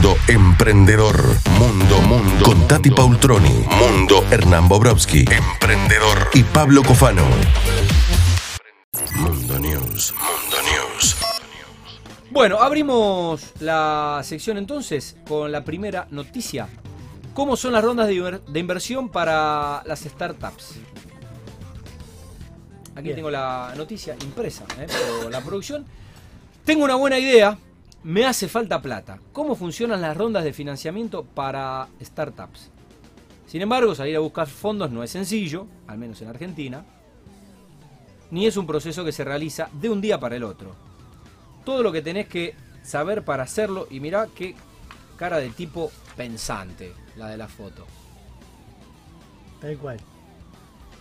Mundo Emprendedor. Mundo Mundo. Con Tati Paultroni. Mundo Hernán Bobrowski. Emprendedor. Y Pablo Cofano. Mundo News. Mundo News. Bueno, abrimos la sección entonces con la primera noticia. ¿Cómo son las rondas de, inver- de inversión para las startups? Aquí Bien. tengo la noticia impresa ¿eh? por la producción. Tengo una buena idea. Me hace falta plata. ¿Cómo funcionan las rondas de financiamiento para startups? Sin embargo, salir a buscar fondos no es sencillo, al menos en Argentina, ni es un proceso que se realiza de un día para el otro. Todo lo que tenés que saber para hacerlo, y mirá qué cara de tipo pensante, la de la foto. Tal cual.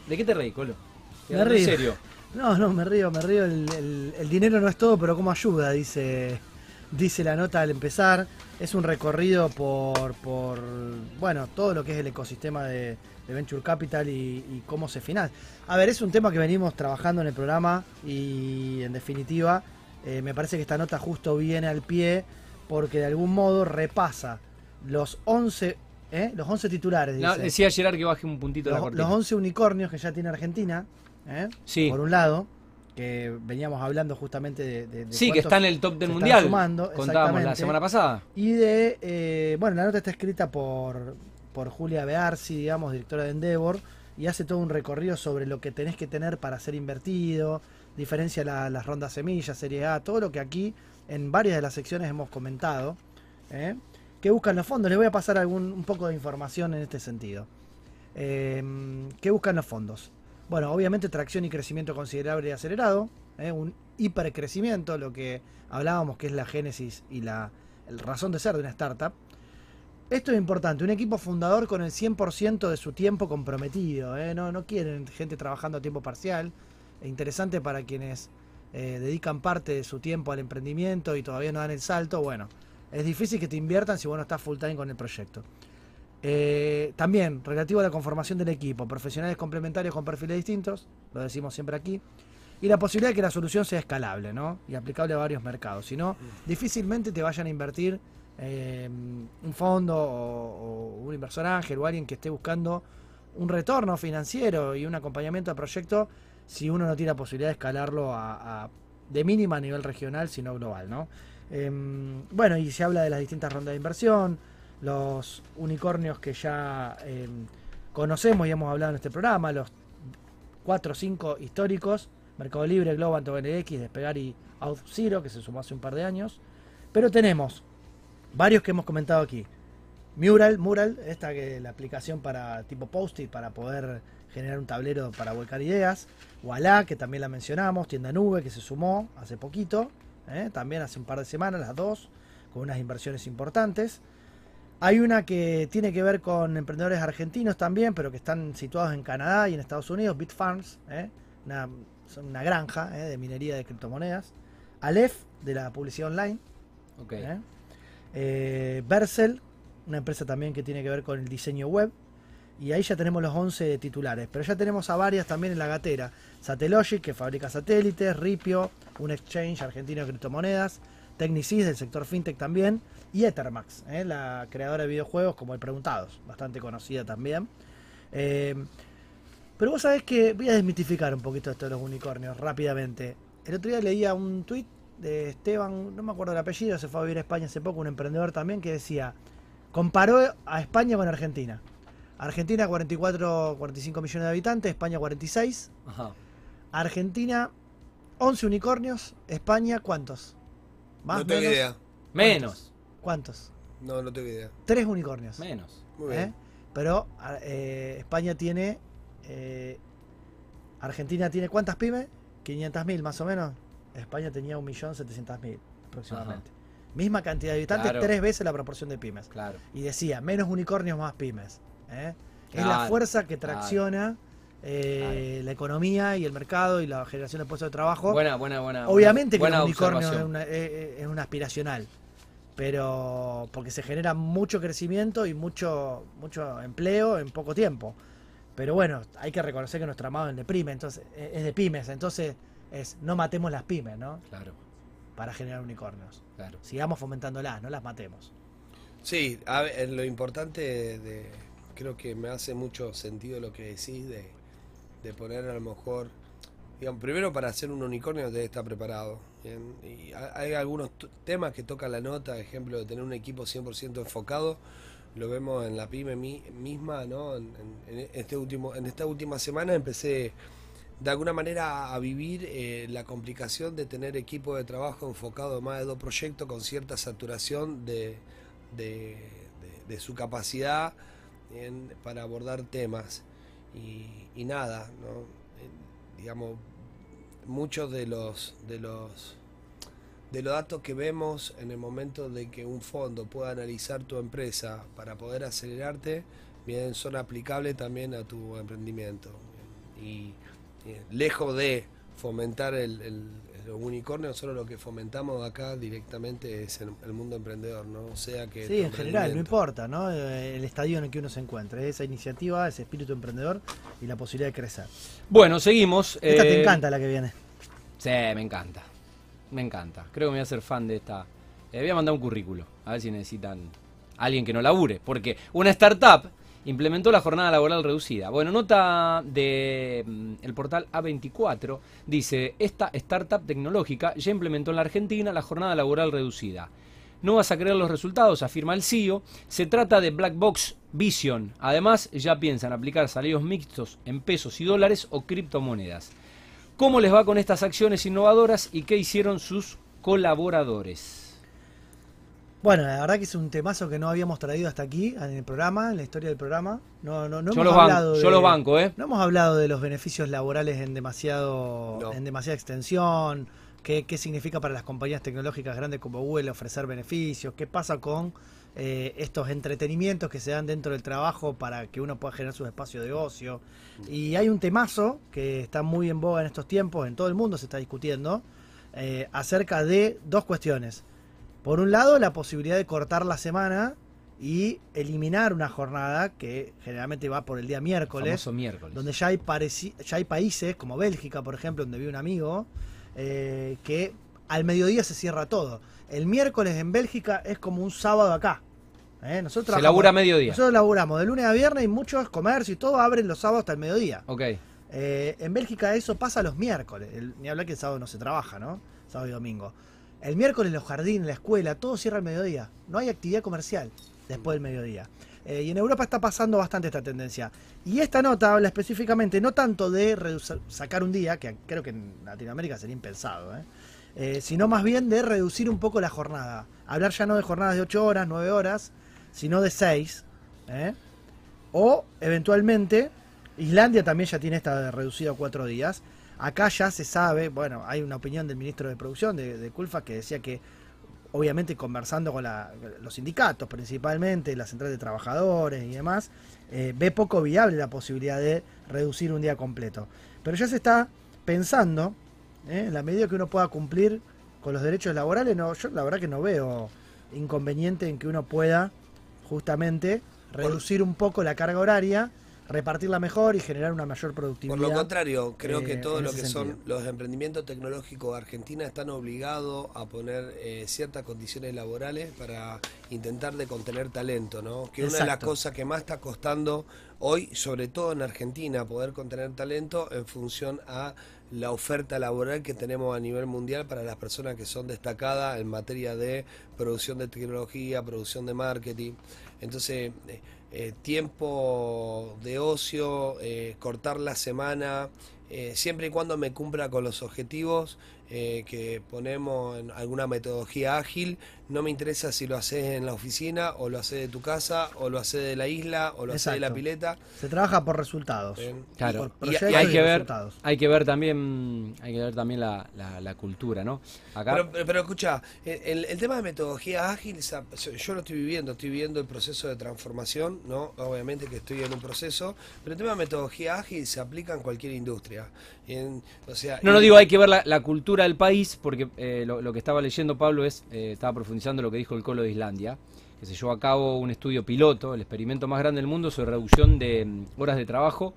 ¿De qué te reí, Colo? Me En serio. No, no, me río, me río. El, el- el dinero no es todo, pero como ayuda, dice, dice la nota al empezar. Es un recorrido por, por bueno, todo lo que es el ecosistema de, de Venture Capital y, y cómo se financia. A ver, es un tema que venimos trabajando en el programa y en definitiva eh, me parece que esta nota justo viene al pie porque de algún modo repasa los 11, ¿eh? los 11 titulares. No, dice. decía Gerard que baje un puntito la los, cortina. los 11 unicornios que ya tiene Argentina, ¿eh? Sí. por un lado, que veníamos hablando justamente de... de- de Sí, que está en el top del mundial. sumando, Contábamos la semana pasada. Y de, eh, bueno, la nota está escrita por, por Julia Bearsi, digamos, directora de Endeavor, y hace todo un recorrido sobre lo que tenés que tener para ser invertido, diferencia la- las rondas semillas, serie A, todo lo que aquí en varias de las secciones hemos comentado. ¿eh? ¿Qué buscan los fondos? Les voy a pasar algún, un poco de información en este sentido. Eh, ¿Qué buscan los fondos? Bueno, obviamente tracción y crecimiento considerable y acelerado, ¿eh? un hipercrecimiento, lo que hablábamos que es la génesis y la razón de ser de una startup. Esto es importante, un equipo fundador con el 100% de su tiempo comprometido, ¿eh? no, no quieren gente trabajando a tiempo parcial, es interesante para quienes eh, dedican parte de su tiempo al emprendimiento y todavía no dan el salto, bueno, es difícil que te inviertan si vos no estás full time con el proyecto. Eh, también, relativo a la conformación del equipo, profesionales complementarios con perfiles distintos, lo decimos siempre aquí, y la posibilidad de que la solución sea escalable ¿no? y aplicable a varios mercados. Si no, difícilmente te vayan a invertir eh, un fondo o, un inversor ángel o alguien que esté buscando un retorno financiero y un acompañamiento al proyecto si uno no tiene la posibilidad de escalarlo a, a- de mínima a nivel regional, sino global. ¿no? Em, bueno, y se habla de las distintas rondas de inversión, los unicornios que ya em, conocemos y hemos hablado en este programa, los 4 o 5 históricos, Mercado Libre, Globant, ONX, Despegar y OutZero, que se sumó hace un par de años. Pero tenemos varios que hemos comentado aquí. Mural, Mural, esta que la aplicación para tipo post-it para poder generar un tablero para volcar ideas. Walla, que también la mencionamos, Tienda Nube, que se sumó hace poquito, ¿eh? también hace un par de semanas, las dos, con unas inversiones importantes. Hay una que tiene que ver con emprendedores argentinos también, pero que están situados en Canadá y en Estados Unidos, Bitfarms, ¿eh? una, son una granja ¿eh? de minería de criptomonedas. Aleph, de la publicidad online. Ok. ¿eh? Eh, Vercel, una empresa también que tiene que ver con el diseño web. Y ahí ya tenemos los 11 titulares. Pero ya tenemos a varias también en la gatera. Satellogic, que fabrica satélites. Ripio, un exchange argentino de criptomonedas. Technicis, del sector fintech también. Y Ethermax, ¿eh? la creadora de videojuegos como el Preguntados. Bastante conocida también. Eh, pero vos sabés que voy a desmitificar un poquito esto de los unicornios rápidamente. El otro día leía un tweet de Esteban, no me acuerdo el apellido, se fue a vivir a España hace poco, un emprendedor también, que decía, comparó a España con Argentina. Argentina 44, 45 millones de habitantes, España 46. Ajá. Argentina 11 unicornios, España ¿cuántos? ¿Más? no tengo menos? idea. Menos. ¿Cuántos? No, no tengo idea. Tres unicornios. Menos. Muy ¿eh? bien. Pero a- eh, España tiene. eh, Argentina tiene cuántas pymes? 500.000 más o menos. España tenía 1.700.000 aproximadamente. Misma cantidad de habitantes, Claro. tres veces la proporción de pymes. Claro. Y decía, menos unicornios, más pymes. ¿eh? Es la fuerza que claro. tracciona eh, la economía y el mercado y la generación de puestos de trabajo. Buena, buena, buena. Obviamente que buena el unicornio es, una, es- es un aspiracional, pero porque se genera mucho crecimiento y mucho, mucho empleo en poco tiempo. Pero bueno, hay que reconocer que nuestro amado es de pymes, entonces eh, es de pymes, entonces es no matemos las pymes, ¿no? Claro, Para generar unicornios. claro. Sigamos fomentándolas, no las matemos. Sí, a ver, lo importante de, creo que me hace mucho sentido lo que decís de, de poner a lo mejor, digamos, primero para hacer un unicornio debe estar preparado. Y ha- hay algunos temas que tocan la nota, ejemplo de tener un equipo 100% enfocado, lo vemos en la pyme mi- misma, ¿no? En, en- este último, en esta última semana empecé de alguna manera a vivir eh, la complicación de tener equipo de trabajo enfocado en más de dos proyectos con cierta saturación de, de, de- de su capacidad para abordar temas. Y, y nada, ¿no? Eh, digamos, muchos de los, de los de los datos que vemos en el momento de que un fondo pueda analizar tu empresa para poder acelerarte, bien, son aplicables también a tu emprendimiento. Y, eh, lejos de fomentar el, el, el unicornio, nosotros lo que fomentamos acá directamente es el, el mundo emprendedor, ¿no? O sea que Sí, en general, no importa, ¿no? Eh, El estadio en el que uno se encuentre, esa iniciativa, ese espíritu emprendedor y la posibilidad de crecer. Bueno, seguimos. Esta te eh, encanta la que viene. Sí, me encanta. Me encanta. Creo que me voy a hacer fan de esta. Le voy a mandar un currículo. A ver si necesitan alguien que no labure. Porque una startup implementó la jornada laboral reducida. Bueno, nota de mm, el portal A24 dice, esta startup tecnológica ya implementó en la Argentina la jornada laboral reducida. No vas a creer los resultados, afirma el CEO. Se trata de Black Box Vision. Además, ya piensan aplicar salarios mixtos en pesos y dólares o criptomonedas. ¿Cómo les va con estas acciones innovadoras y qué hicieron sus colaboradores? Bueno, la verdad que es un temazo que no habíamos traído hasta aquí en el programa, en la historia del programa. No, no, no yo hemos ban- hablado yo de- los banco, ¿eh? No hemos hablado de los beneficios laborales en demasiado, No. en demasiada extensión, qué, qué significa para las compañías tecnológicas grandes como Google ofrecer beneficios, qué pasa con eh, estos entretenimientos que se dan dentro del trabajo para que uno pueda generar su espacio de ocio. Y hay un temazo que está muy en boga en estos tiempos, en todo el mundo se está discutiendo, eh, acerca de dos cuestiones. Por un lado, la posibilidad de cortar la semana y eliminar una jornada que generalmente va por el día miércoles Famoso miércoles. donde ya hay, ya hay países, como Bélgica, por ejemplo, donde vive un amigo, eh, que al mediodía se cierra todo. El miércoles en Bélgica es como un sábado acá. ¿eh? Nosotros Se labura a mediodía. Nosotros laburamos de lunes a viernes y muchos comercios y todo abren los sábados hasta el mediodía. Ok. Eh, en Bélgica eso pasa los miércoles. El- ni hablar que el sábado no se trabaja, ¿no? Sábado y domingo. El miércoles los jardines, la escuela, todo cierra al mediodía. No hay actividad comercial después del mediodía. Eh, y en Europa está pasando bastante esta tendencia. Y esta nota habla específicamente no tanto de reducir- sacar un día, que creo que en Latinoamérica sería impensado, ¿eh? Eh, sino más bien de reducir un poco la jornada. Hablar ya no de jornadas de 8 horas, 9 horas, sino de 6. ¿eh? O eventualmente, Islandia también ya tiene esta de reducido a 4 días. Acá ya se sabe, bueno, hay una opinión del ministro de Producción, de, de Culfa, que decía que, obviamente conversando con la- los sindicatos principalmente, la central de trabajadores y demás, eh, ve poco viable la posibilidad de reducir un día completo. Pero ya se está pensando, ¿eh? en la medida que uno pueda cumplir con los derechos laborales, no, yo la verdad que no veo inconveniente en que uno pueda justamente reducir un poco la carga horaria, repartirla mejor y generar una mayor Por productividad. lo contrario, creo que eh, todo lo que son los emprendimientos tecnológicos de Argentina están obligados a poner eh, ciertas condiciones laborales para intentar de contener talento, ¿no? Que una de las cosas que más está costando hoy, sobre todo en Argentina, poder contener talento en función a la oferta laboral que tenemos a nivel mundial para las personas que son destacadas en materia de producción de tecnología, producción de marketing. Entonces, eh, eh, tiempo de ocio, eh, cortar la semana, eh, siempre y cuando me cumpla con los objetivos eh, que ponemos en alguna metodología ágil, no me interesa si lo haces en la oficina o lo haces de tu casa o lo haces de la isla o lo haces de la pileta. Se trabaja por resultados. Claro. Por Y- y proyectos Y hay y que ver, resultados. hay que ver también, hay que ver también la, la- la cultura, ¿no? Acá. Pero, pero, pero escucha, el, el tema de metodología ágil, yo lo estoy viviendo, estoy viviendo el proceso de transformación, ¿no? Obviamente que estoy en un proceso, pero el tema de metodología ágil se aplica en cualquier industria. En- o sea, No, no digo, hay que ver la, la cultura del país, porque eh, lo, que estaba leyendo Pablo es, eh, estaba profundizando lo que dijo el Colo de Islandia, que se llevó a cabo un estudio piloto, el experimento más grande del mundo sobre reducción de mm, horas de trabajo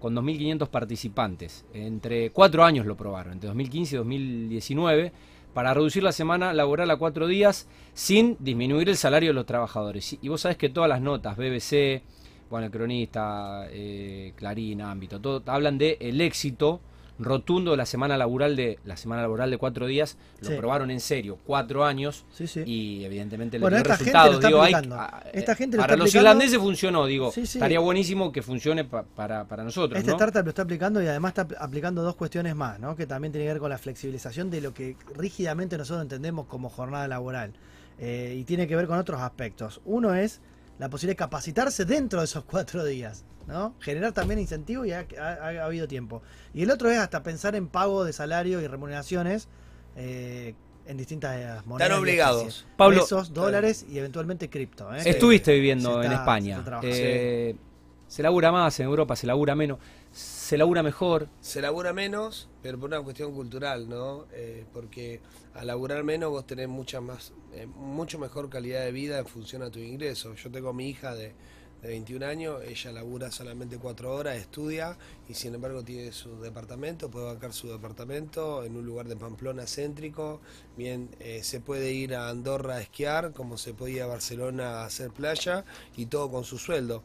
con 2.500 participantes. Entre cuatro años lo probaron, entre 2015 y 2019, para reducir la semana laboral a cuatro días sin disminuir el salario de los trabajadores. Y vos sabés que todas las notas, BBC, bueno, el cronista, eh, Clarín, ámbito, todo, hablan de el éxito rotundo de la semana laboral de la semana laboral de cuatro días lo Sí. probaron en serio cuatro años Sí, sí. y evidentemente Bueno, dio esta gente resultados lo está digo hay- aplicando. a- Esta gente lo para está los irlandeses funcionó digo estaría buenísimo que funcione pa- para, para nosotros Este ¿no? startup lo está aplicando y además está apl- aplicando dos cuestiones más, ¿no? que también tiene que ver con la flexibilización de lo que rígidamente nosotros entendemos como jornada laboral. Eh, y tiene que ver con otros aspectos. Uno es la posibilidad de capacitarse dentro de esos cuatro días, ¿no? Generar también incentivos y ha, ha- ha habido tiempo. Y el otro es hasta pensar en pago de salario y remuneraciones eh, en distintas monedas. y obligados. Pablo- Pesos, dólares y eventualmente cripto. ¿eh? Estuviste viviendo en España. se trabajando. Eh, Se labura más, en Europa se labura menos. Se labura mejor. Se labura menos, pero por una cuestión cultural, ¿no? Eh, porque al laburar menos vos tenés mucha más, eh, mucho mejor calidad de vida en función a tu ingreso. Yo tengo a mi hija de, de 21 años, ella labura solamente 4 horas, estudia y sin embargo tiene su departamento, puede bancar su departamento en un lugar de Pamplona céntrico. Bien, eh, se puede ir a Andorra a esquiar, como se puede ir a Barcelona a hacer playa y todo con su sueldo.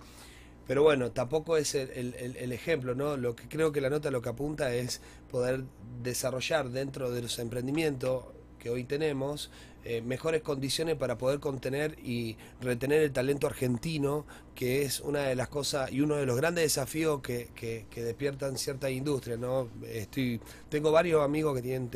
Pero bueno, tampoco es el, el- el- ejemplo, ¿no? Lo que creo que la nota lo que apunta es poder desarrollar dentro de los emprendimientos que hoy tenemos eh, mejores condiciones para poder contener y retener el talento argentino, que es una de las cosas y uno de los grandes desafíos que, que- despiertan ciertas industrias, ¿no? Estoy, tengo varios amigos que tienen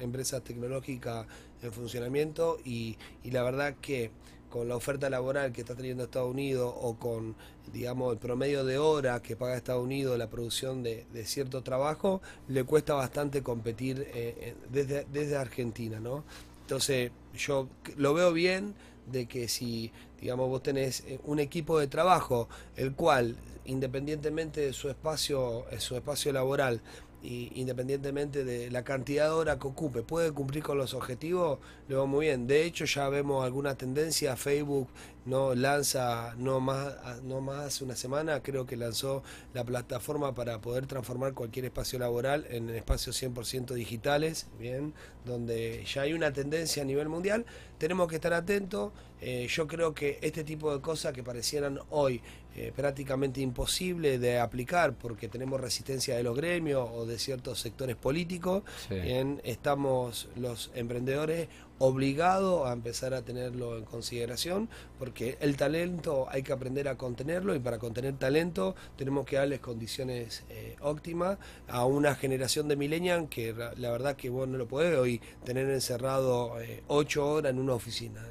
empresas tecnológicas en funcionamiento y, y la verdad que con la oferta laboral que está teniendo Estados Unidos o con, digamos, el promedio de horas que paga Estados Unidos la producción de, cierto trabajo, le cuesta bastante competir eh, desde, desde Argentina, ¿no? Entonces, yo lo veo bien de que si, digamos, vos tenés eh, un equipo de trabajo, el cual, independientemente de su espacio, eh, su espacio laboral, y independientemente de la cantidad de horas que ocupe, puede cumplir con los objetivos, lo veo muy bien. De hecho, ya vemos alguna tendencia. Facebook no lanza, no más, no más una semana, creo que lanzó la plataforma para poder transformar cualquier espacio laboral en espacios 100% digitales, bien, donde ya hay una tendencia a nivel mundial. Tenemos que estar atentos. Eh, yo creo que este tipo de cosas que parecieran hoy eh, prácticamente imposible de aplicar porque tenemos resistencia de los gremios o de ciertos sectores políticos, Sí. bien, estamos los emprendedores obligados a empezar a tenerlo en consideración porque el talento hay que aprender a contenerlo y para contener talento tenemos que darles condiciones eh, óptimas a una generación de millennials que la verdad que vos no lo podés hoy tener encerrado eh, ocho horas en una oficina.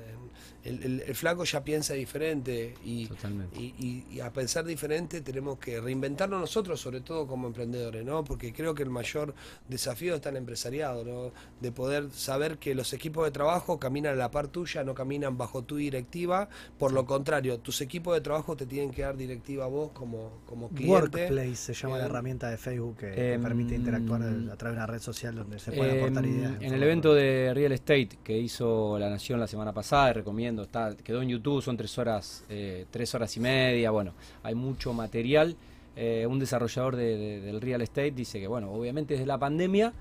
El, el- el flaco ya piensa diferente y, Totalmente. y, y- y a pensar diferente tenemos que reinventarnos nosotros, sobre todo como emprendedores, ¿no? Porque creo que el mayor desafío está en el empresariado, ¿no? De poder saber que los equipos de trabajo caminan a la par tuya, no caminan bajo tu directiva. Por lo contrario, tus equipos de trabajo te tienen que dar directiva a vos como, como cliente. Workplace se llama la Bien. herramienta de Facebook que, que Em, permite interactuar a través de una red social donde se pueden Eh, aportar ideas. en el evento de Real Estate que hizo La Nación la semana pasada, recomiendo, está, quedó en YouTube, son tres horas, eh, tres horas y media, bueno, hay mucho material. Eh, un desarrollador de- de- del Real Estate dice que, bueno, obviamente desde la pandemia,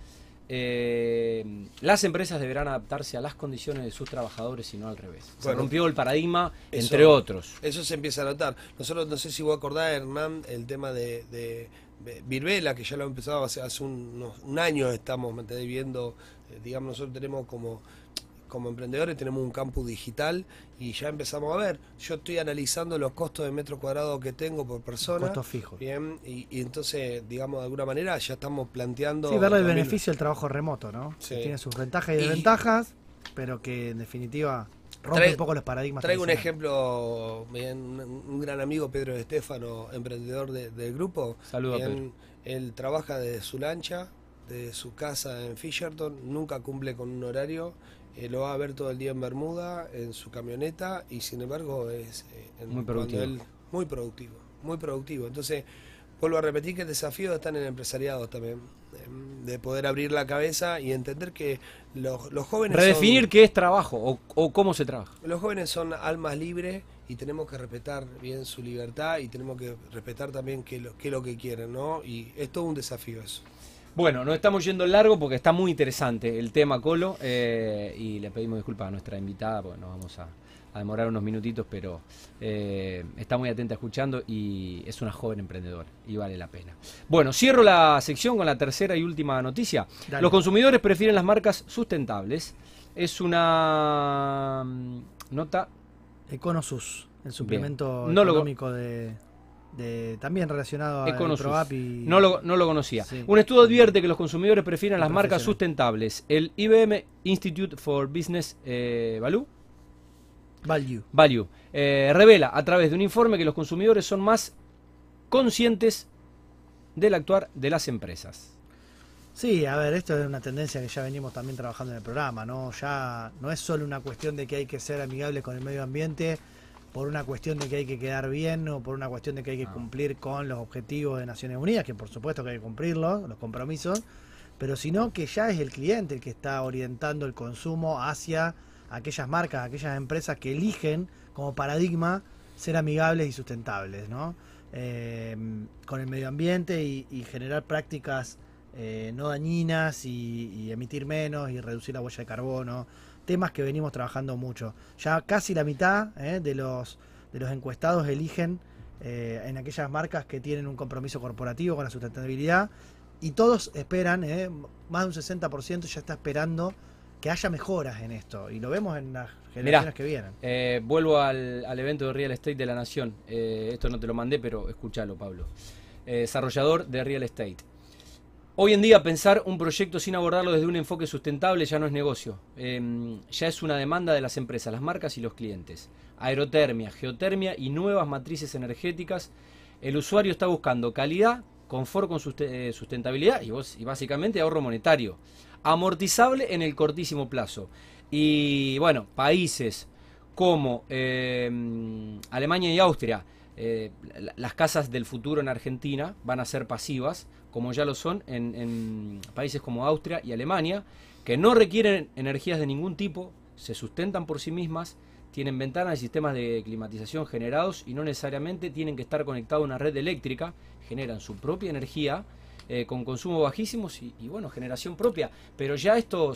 eh, las empresas deberán adaptarse a las condiciones de sus trabajadores y no al revés. Se Bueno, rompió el paradigma, eso- entre otros. Eso se empieza a notar. Nosotros, no sé si vos acordás, Hernán, el tema de, de, Virbela, que ya lo empezado hace, hace un, unos- un año, estamos ¿me entendés? viendo, eh, digamos, nosotros tenemos como, como emprendedores, tenemos un campus digital y ya empezamos a ver. Yo estoy analizando los costos de metro cuadrado que tengo por persona. Costos fijos. Bien, y, y entonces, digamos, de alguna manera ya estamos planteando. Sí, verle el beneficio del trabajo remoto, ¿no? Sí. Que tiene sus ventajas y Y- desventajas, pero que en definitiva rompe Trae- un poco los paradigmas. Traigo un ejemplo, bien, un, gran amigo, Pedro Estefano, emprendedor de- del grupo. Saludos Él trabaja de su lancha, de su casa en Fisherton, nunca cumple con un horario, eh, lo va a ver todo el día en Bermuda, en su camioneta, y sin embargo es eh, en- Muy productivo. él- muy productivo, muy productivo. Entonces, vuelvo a repetir que el desafío está en el empresariado también, em, de poder abrir la cabeza y entender que los, los jóvenes... son- Redefinir qué es trabajo o, o cómo se trabaja. los jóvenes son almas libres y tenemos que respetar bien su libertad y tenemos que respetar también qué, lo- qué es lo que quieren, ¿no? Y es todo un desafío eso. Bueno, nos estamos yendo largo porque está muy interesante el tema Colo eh, y le pedimos disculpas a nuestra invitada porque nos vamos a, a demorar unos minutitos, pero eh, está muy atenta escuchando y es una joven emprendedora y vale la pena. Bueno, cierro la sección con la tercera y última noticia. Dale. Los consumidores prefieren las marcas sustentables. Es una mm, nota Econosus, el suplemento No lo- económico de, de- también relacionado a. ProApp y No lo, no lo conocía. Sí. Un estudio advierte que los consumidores prefieren las marcas sustentables. El IBM Institute for Business eh, Value, Value. Value eh, revela a través de un informe que los consumidores son más conscientes del actuar de las empresas. Sí, a ver, esto es una tendencia que ya venimos también trabajando en el programa, ¿no? Ya no es solo una cuestión de que hay que ser amigable con el medio ambiente, por una cuestión de que hay que quedar bien o por una cuestión de que hay que Ah. cumplir con los objetivos de Naciones Unidas, que por supuesto que hay que cumplirlos, los compromisos, pero sino que ya es el cliente el que está orientando el consumo hacia aquellas marcas, aquellas empresas que eligen como paradigma ser amigables y sustentables, ¿no? Eh, con el medio ambiente y, y generar prácticas eh, no dañinas y, y emitir menos y reducir la huella de carbono, temas que venimos trabajando mucho. Ya casi la mitad eh, de los de los encuestados eligen eh, en aquellas marcas que tienen un compromiso corporativo con la sustentabilidad y todos esperan, eh, más de un 60% ya está esperando que haya mejoras en esto y lo vemos en las generaciones que vienen. Eh, vuelvo al, al evento de Real Estate de la Nación. Eh, esto no te lo mandé, pero escúchalo, Pablo. Eh, desarrollador de Real Estate. Hoy en día pensar un proyecto sin abordarlo desde un enfoque sustentable ya no es negocio. Eh, ya es una demanda de las empresas, las marcas y los clientes. Aerotermia, geotermia y nuevas matrices energéticas. El usuario está buscando calidad, confort con eh, sustentabilidad y, básicamente ahorro monetario. Amortizable en el cortísimo plazo. Y bueno, países como eh, Alemania y Austria, eh, la- las casas del futuro en Argentina van a ser pasivas, como ya lo son en, en países como Austria y Alemania, que no requieren energías de ningún tipo, se sustentan por sí mismas, tienen ventanas y sistemas de climatización generados y no necesariamente tienen que estar conectados a una red eléctrica, generan su propia energía. eh, con consumo bajísimos y, y, bueno, generación propia. Pero ya esto, o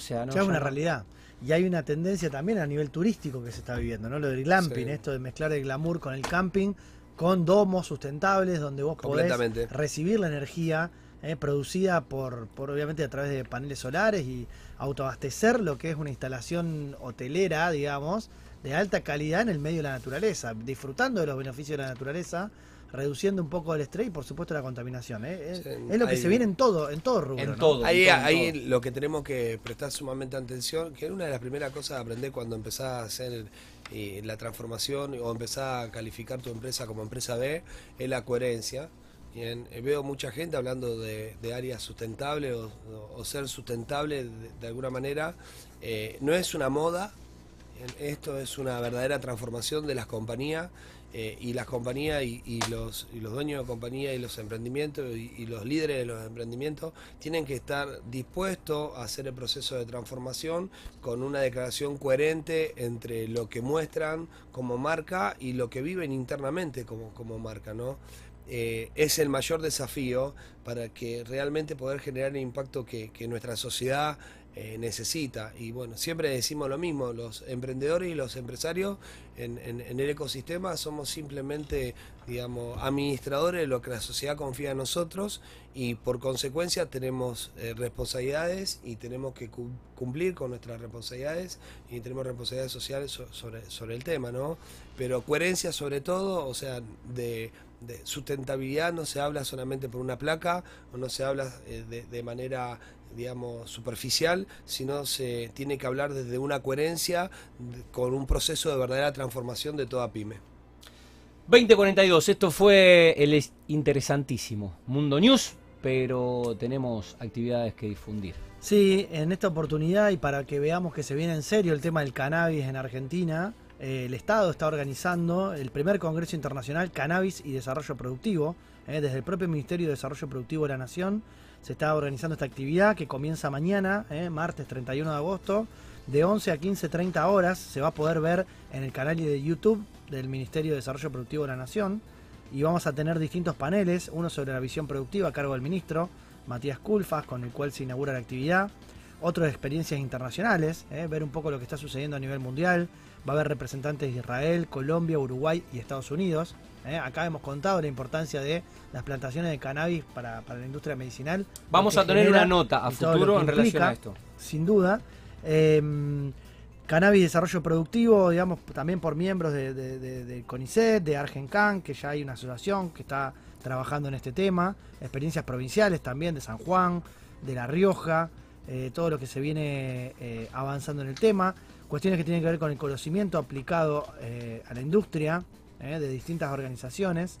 sea, no. ya es una realidad. Y hay una tendencia también a nivel turístico que se está viviendo, ¿no? Lo del glamping, Sí. esto de mezclar el glamour con el camping, con domos sustentables donde vos podés recibir la energía eh, producida por, por, obviamente, a través de paneles solares y autoabastecer lo que es una instalación hotelera, digamos, de alta calidad en el medio de la naturaleza, disfrutando de los beneficios de la naturaleza, reduciendo un poco el estrés y, por supuesto, la contaminación. ¿eh? Es, Sí, es lo que se viene en todo, en todo rubro. En ¿no? todo. Ahí, en todo, en ahí todo. lo que tenemos que prestar sumamente atención, que es una de las primeras cosas a aprender cuando empezás a hacer eh, la transformación o empezás a calificar tu empresa como empresa B, es la coherencia. Bien, eh, veo mucha gente hablando de, de áreas sustentables o, ser sustentable de, alguna manera. Eh, no es una moda, esto es una verdadera transformación de las compañías eh, y las compañías y, los, los dueños de compañía y los emprendimientos y, y los líderes de los emprendimientos tienen que estar dispuestos a hacer el proceso de transformación con una declaración coherente entre lo que muestran como marca y lo que viven internamente como, como marca, ¿no? Eh, es el mayor desafío para que realmente poder generar el impacto que, que nuestra sociedad eh, necesita. Y bueno, siempre decimos lo mismo, los emprendedores y los empresarios en, el ecosistema somos simplemente, digamos, administradores de lo que la sociedad confía en nosotros y por consecuencia tenemos eh, responsabilidades y tenemos que cu- cumplir con nuestras responsabilidades y tenemos responsabilidades sociales so- sobre, el tema, ¿no? Pero coherencia sobre todo, o sea, de, sustentabilidad no se habla solamente por una placa o no se habla eh, de manera digamos superficial sino se tiene que hablar desde una coherencia con un proceso de verdadera transformación de toda pyme 2042, esto fue el es- interesantísimo Mundo News, pero tenemos actividades que difundir. Sí, en esta oportunidad y para que veamos que se viene en serio el tema del cannabis en Argentina, eh, el Estado está organizando el primer Congreso Internacional Cannabis y Desarrollo Productivo. eh, desde el propio Ministerio de Desarrollo Productivo de la Nación se está organizando esta actividad que comienza mañana, eh, martes 31 de agosto, de 11 a 15.30 horas. Se va a poder ver en el canal de YouTube del Ministerio de Desarrollo Productivo de la Nación. Y vamos a tener distintos paneles, uno sobre la visión productiva a cargo del ministro, Matías Culfas, con el cual se inaugura la actividad. Otras experiencias internacionales, eh, ver un poco lo que está sucediendo a nivel mundial. Va a haber representantes de Israel, Colombia, Uruguay y Estados Unidos. Eh. Acá hemos contado la importancia de las plantaciones de cannabis para, para la industria medicinal. Vamos a tener una nota a futuro en relación a esto. Sin duda. Eh, cannabis Desarrollo Productivo, digamos, también por miembros de, de, de- de CONICET, de Argencan, que ya hay una asociación que está trabajando en este tema. Experiencias provinciales también de San Juan, de La Rioja, eh, todo lo que se viene eh, avanzando en el tema. Cuestiones que tienen que ver con el conocimiento aplicado a la industria eh, de distintas organizaciones.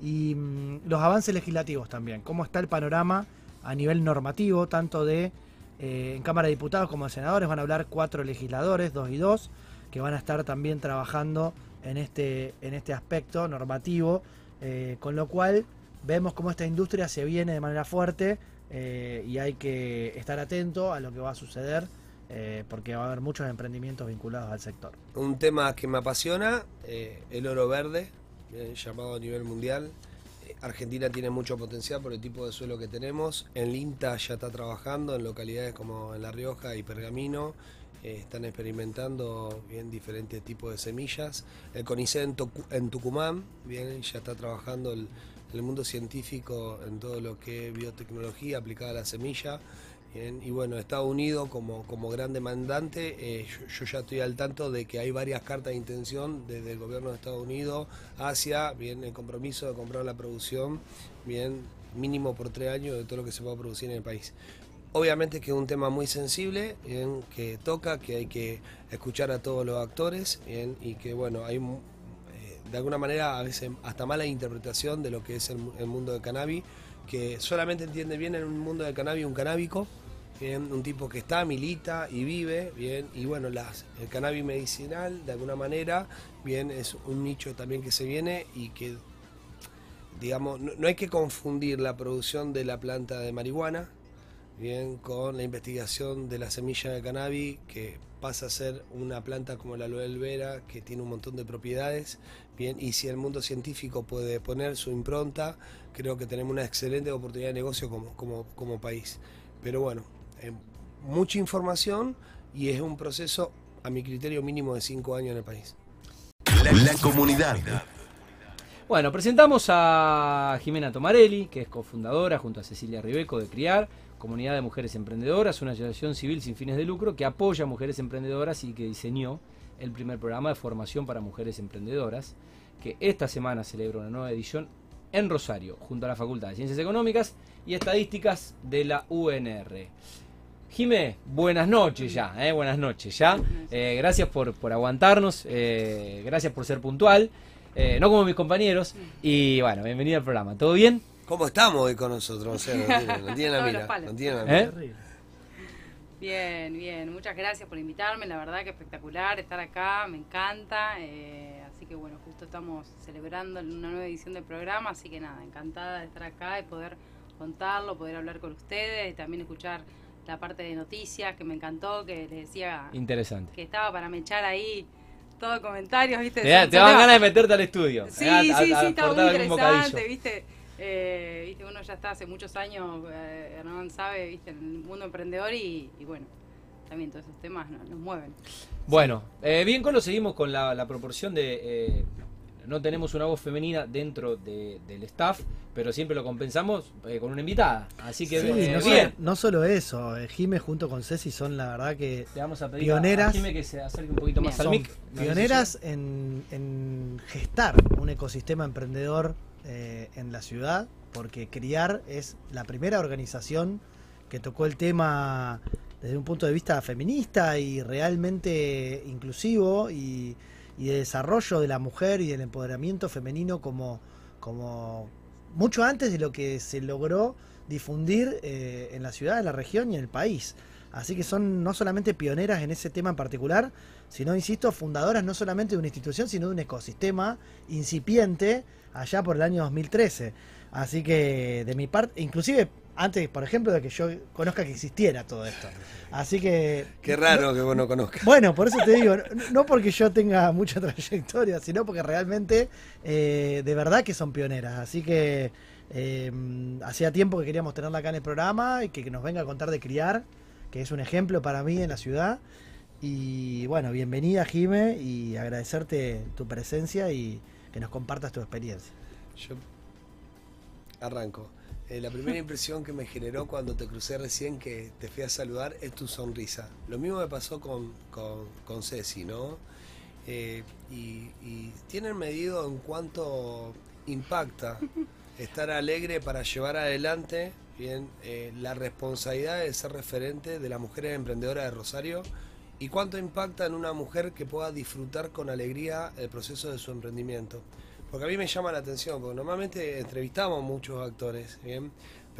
Y mm, los avances legislativos también. Cómo está el panorama a nivel normativo, tanto de eh, en Cámara de Diputados como de Senadores. Van a hablar cuatro legisladores, dos y dos, que van a estar también trabajando en este, en este aspecto normativo. eh, con lo cual vemos cómo esta industria se viene de manera fuerte y hay que estar atento a lo que va a suceder eh, porque va a haber muchos emprendimientos vinculados al sector. Un tema que me apasiona, eh, el oro verde, eh, llamado a nivel mundial. Eh, Argentina tiene mucho potencial por el tipo de suelo que tenemos. En Linta ya está trabajando en localidades como en La Rioja y Pergamino. Están experimentando bien diferentes tipos de semillas. El CONICET en Tucumán bien, ya está trabajando el, el mundo científico en todo lo que es biotecnología aplicada a la semilla. Y bueno, Estados Unidos como, como gran demandante, eh, yo, ya estoy al tanto de que hay varias cartas de intención desde el gobierno de Estados Unidos hacia bien el compromiso de comprar la producción bien mínimo por tres años de todo lo que se pueda producir en el país. Obviamente que es un tema muy sensible, que toca, que hay que escuchar a todos los actores y que bueno, hay eh, de alguna manera a veces hasta mala interpretación de lo que es el, el mundo del cannabis, que solamente entiende bien en un mundo del cannabis un canábico, un tipo que está, milita y vive, bien, y bueno, las, el cannabis medicinal de alguna manera, bien, es un nicho también que se viene y que digamos, no, no hay que confundir la producción de la planta de marihuana, bien, con la investigación de la semilla de cannabis, que pasa a ser una planta como la aloe vera, que tiene un montón de propiedades, bien, y si el mundo científico puede poner su impronta, creo que tenemos una excelente oportunidad de negocio como, como, como país. Pero bueno, eh, mucha información y es un proceso, a mi criterio, mínimo de cinco años en el país. La, la comunidad. Bueno, presentamos a Jimena Tomarelli, que es cofundadora junto a Cecilia Ribeco de CRIAR, Comunidad de Mujeres Emprendedoras, una asociación civil sin fines de lucro que apoya a mujeres emprendedoras y que diseñó el primer programa de formación para mujeres emprendedoras, que esta semana celebra una nueva edición en Rosario, junto a la Facultad de Ciencias Económicas y Estadísticas de la UNR. Jimé, buenas noches ya, eh, buenas noches ya. Eh, gracias por, por aguantarnos, eh, gracias por ser puntual, eh, no como mis compañeros. Y bueno, bienvenido al programa. ¿Todo bien? ¿Cómo estamos hoy con nosotros? O sea, no tienen, no tienen la mira, no tienen la mira. Bien, bien. Muchas gracias por invitarme. La verdad que espectacular estar acá. Me encanta. eh, que bueno, justo estamos celebrando una nueva edición del programa. Así que nada, encantada de estar acá y poder contarlo, poder hablar con ustedes y también escuchar la parte de noticias que me encantó, que les decía Interesante. que estaba para me echar ahí todo comentarios, ¿viste? Te, da- dan ganas de meterte al estudio. Sí, a- sí, a- sí, a estaba muy interesante. ¿viste? Eh, viste, uno ya está hace muchos años, eh, Hernán sabe, viste, en el mundo emprendedor y, y bueno, también todos esos temas no- nos mueven. Bueno, eh, bien con lo seguimos con la, la proporción de... eh, no tenemos una voz femenina dentro de- del staff, pero siempre lo compensamos eh, con una invitada. Así que Sí, eh, no, bien. solo, no solo eso, eh, Jime junto con Ceci son la verdad que Le vamos a pedir Pioneras. a que se acerque un poquito más al mic. Pioneras en, en gestar un ecosistema emprendedor eh, en la ciudad, porque Criar es la primera organización que tocó el tema desde un punto de vista feminista y realmente inclusivo y, y de desarrollo de la mujer y del empoderamiento femenino como, mucho antes de lo que se logró difundir eh, en la ciudad, en la región y en el país. Así que son no solamente pioneras en ese tema en particular, sino, insisto, fundadoras no solamente de una institución, sino de un ecosistema incipiente allá por el año 2013. Así que de mi parte, inclusive antes, por ejemplo, de que yo conozca que existiera todo esto. Así que... Qué raro que vos no conozcas. Bueno, por eso te digo, no- no porque yo tenga mucha trayectoria, sino porque realmente, eh, de verdad que son pioneras. Así que eh, hacía tiempo que queríamos tenerla acá en el programa y que, que nos venga a contar de criar, que es un ejemplo para mí en la ciudad. Y bueno, bienvenida Jime y agradecerte tu presencia y que nos compartas tu experiencia. Yo arranco. Eh, la primera impresión que me generó cuando te crucé recién que te fui a saludar es tu sonrisa. Lo mismo me pasó con, con, con Ceci, ¿no? Eh, y, y tienen medido en cuánto impacta estar alegre para llevar adelante bien eh, la responsabilidad de ser referente de las mujeres emprendedoras de Rosario y cuánto impacta en una mujer que pueda disfrutar con alegría el proceso de su emprendimiento. Porque a mí me llama la atención, porque normalmente entrevistamos muchos actores, ¿bien?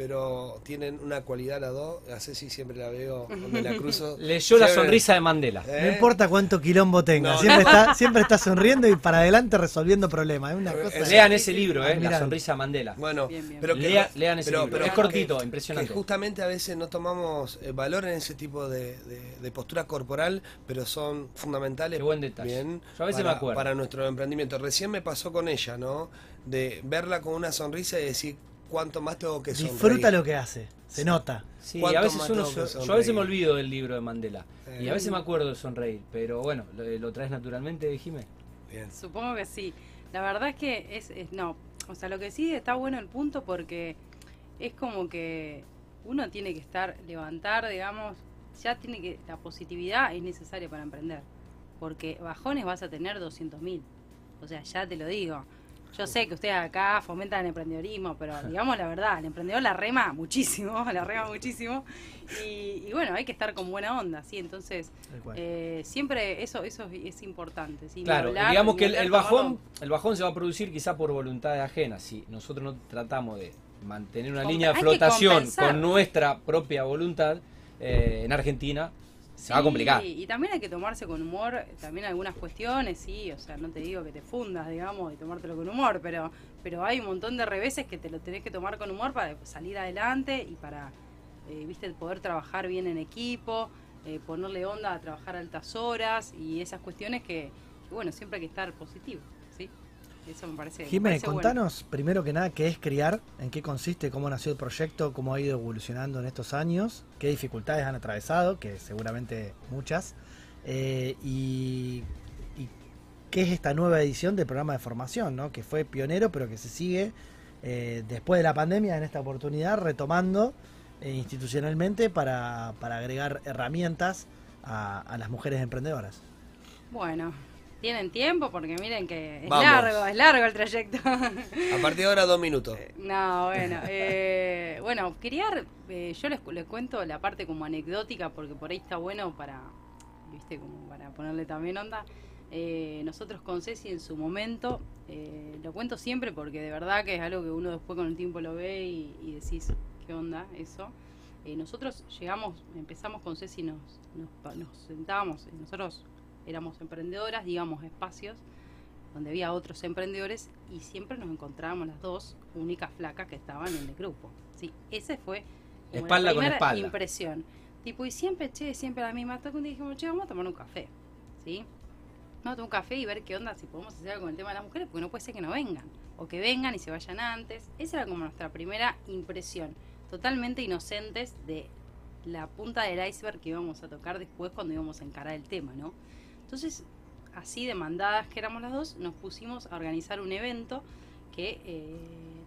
Pero tienen una cualidad las dos. A Ceci siempre la veo donde la cruzo. Leyó la sonrisa de Mandela. ¿Eh? No importa cuánto quilombo tenga, No, siempre, Está, siempre está sonriendo y para adelante resolviendo problemas. Es una Eh, cosa... eh, Lean ese libro, eh, La sonrisa de Mandela. Bueno, Bien, bien. pero que, Lea- lean ese pero- libro. pero es que- cortito, que impresionante. justamente a veces no tomamos valor en ese tipo de, de- de postura corporal, pero son fundamentales. Qué buen detalle. Bien, Yo a veces para, me acuerdo. para nuestro emprendimiento. Recién me pasó con ella, ¿no? De verla con una sonrisa y decir cuánto más tengo que sonreír. Disfruta lo que hace, se nota. Sí, ¿Cuánto a veces uno, yo a veces me olvido del libro de Mandela. Eh. Y a veces me acuerdo de sonreír. Pero bueno, ¿lo, lo traes naturalmente, Jimé? Bien. Supongo que sí. La verdad es que es, es- no, o sea, lo que sí está bueno el punto porque es como que uno tiene que estar, levantar, digamos, ya tiene que, la positividad es necesaria para emprender, porque bajones vas a tener 200.000 o sea, ya te lo digo. Yo sé que ustedes acá fomentan el emprendedorismo, pero digamos la verdad, el emprendedor la rema muchísimo, la rema muchísimo, y, y bueno, hay que estar con buena onda, ¿sí? Entonces, eh, siempre eso, eso es, importante, ¿sí? Claro, hablar- digamos que el, tomarlo- bajón el bajón se va a producir quizá por voluntad ajena. Si nosotros no tratamos de mantener una Compe- línea de flotación con nuestra propia voluntad, eh, en Argentina se va a complicar. Y también hay que tomarse con humor eh, también algunas cuestiones, sí, o sea, no te digo que te fundas, digamos, y tomártelo con humor, pero pero hay un montón de reveses que te lo tenés que tomar con humor para salir adelante y para, eh, viste, poder trabajar bien en equipo, eh, ponerle onda a trabajar altas horas y esas cuestiones que, que, bueno, siempre hay que estar positivo. Eso me parece. Jiménez, bueno. contanos primero que nada qué es criar, en qué consiste, cómo nació el proyecto, cómo ha ido evolucionando en estos años, qué dificultades han atravesado, que seguramente muchas, eh, y, y qué es esta nueva edición del programa de formación, ¿no? que fue pionero, pero que se sigue eh, después de la pandemia en esta oportunidad retomando eh, institucionalmente para, para agregar herramientas a, a las mujeres emprendedoras. Bueno, tienen tiempo porque miren que es Vamos. largo, es largo el trayecto. A partir de ahora, dos minutos. No, bueno, eh, bueno, criar, eh, yo les, les cuento la parte como anecdótica porque por ahí está bueno para, viste, como para ponerle también onda. Eh, nosotros con Ceci en su momento, eh, lo cuento siempre porque de verdad que es algo que uno después con el tiempo lo ve y, y decís, ¿qué onda eso? Eh, nosotros llegamos, empezamos con Ceci, nos, nos, nos sentábamos, eh, nosotros éramos emprendedoras, digamos, espacios donde había otros emprendedores y siempre nos encontrábamos las dos únicas flacas que estaban en el grupo. Sí, ese fue como Espalda la con primera espalda. impresión. Tipo, y siempre, che, siempre la misma. Hasta que un día dijimos, che, vamos a tomar un café. ¿Sí? Vamos a tomar un café y ver qué onda, si podemos hacer algo con el tema de las mujeres, porque no puede ser que no vengan. O que vengan y se vayan antes. Esa era como nuestra primera impresión. Totalmente inocentes de la punta del iceberg que íbamos a tocar después cuando íbamos a encarar el tema, ¿no? Entonces, así demandadas que éramos las dos, nos pusimos a organizar un evento que eh,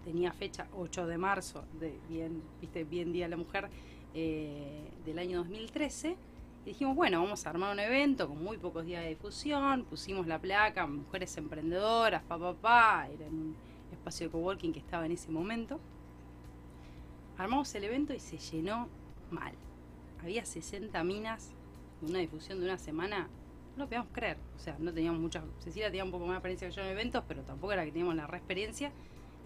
tenía fecha 8 de marzo, de bien, viste, bien Día de la Mujer eh, del año 2013. Y dijimos, bueno, vamos a armar un evento con muy pocos días de difusión, pusimos la placa, mujeres emprendedoras, pa, pa, pa, era un espacio de coworking que estaba en ese momento. Armamos el evento y se llenó mal. Había 60 minas, una difusión de una semana, no lo podíamos creer. O sea, no teníamos mucha. Cecilia tenía un poco más de experiencia que yo en eventos, pero tampoco era que teníamos la re experiencia.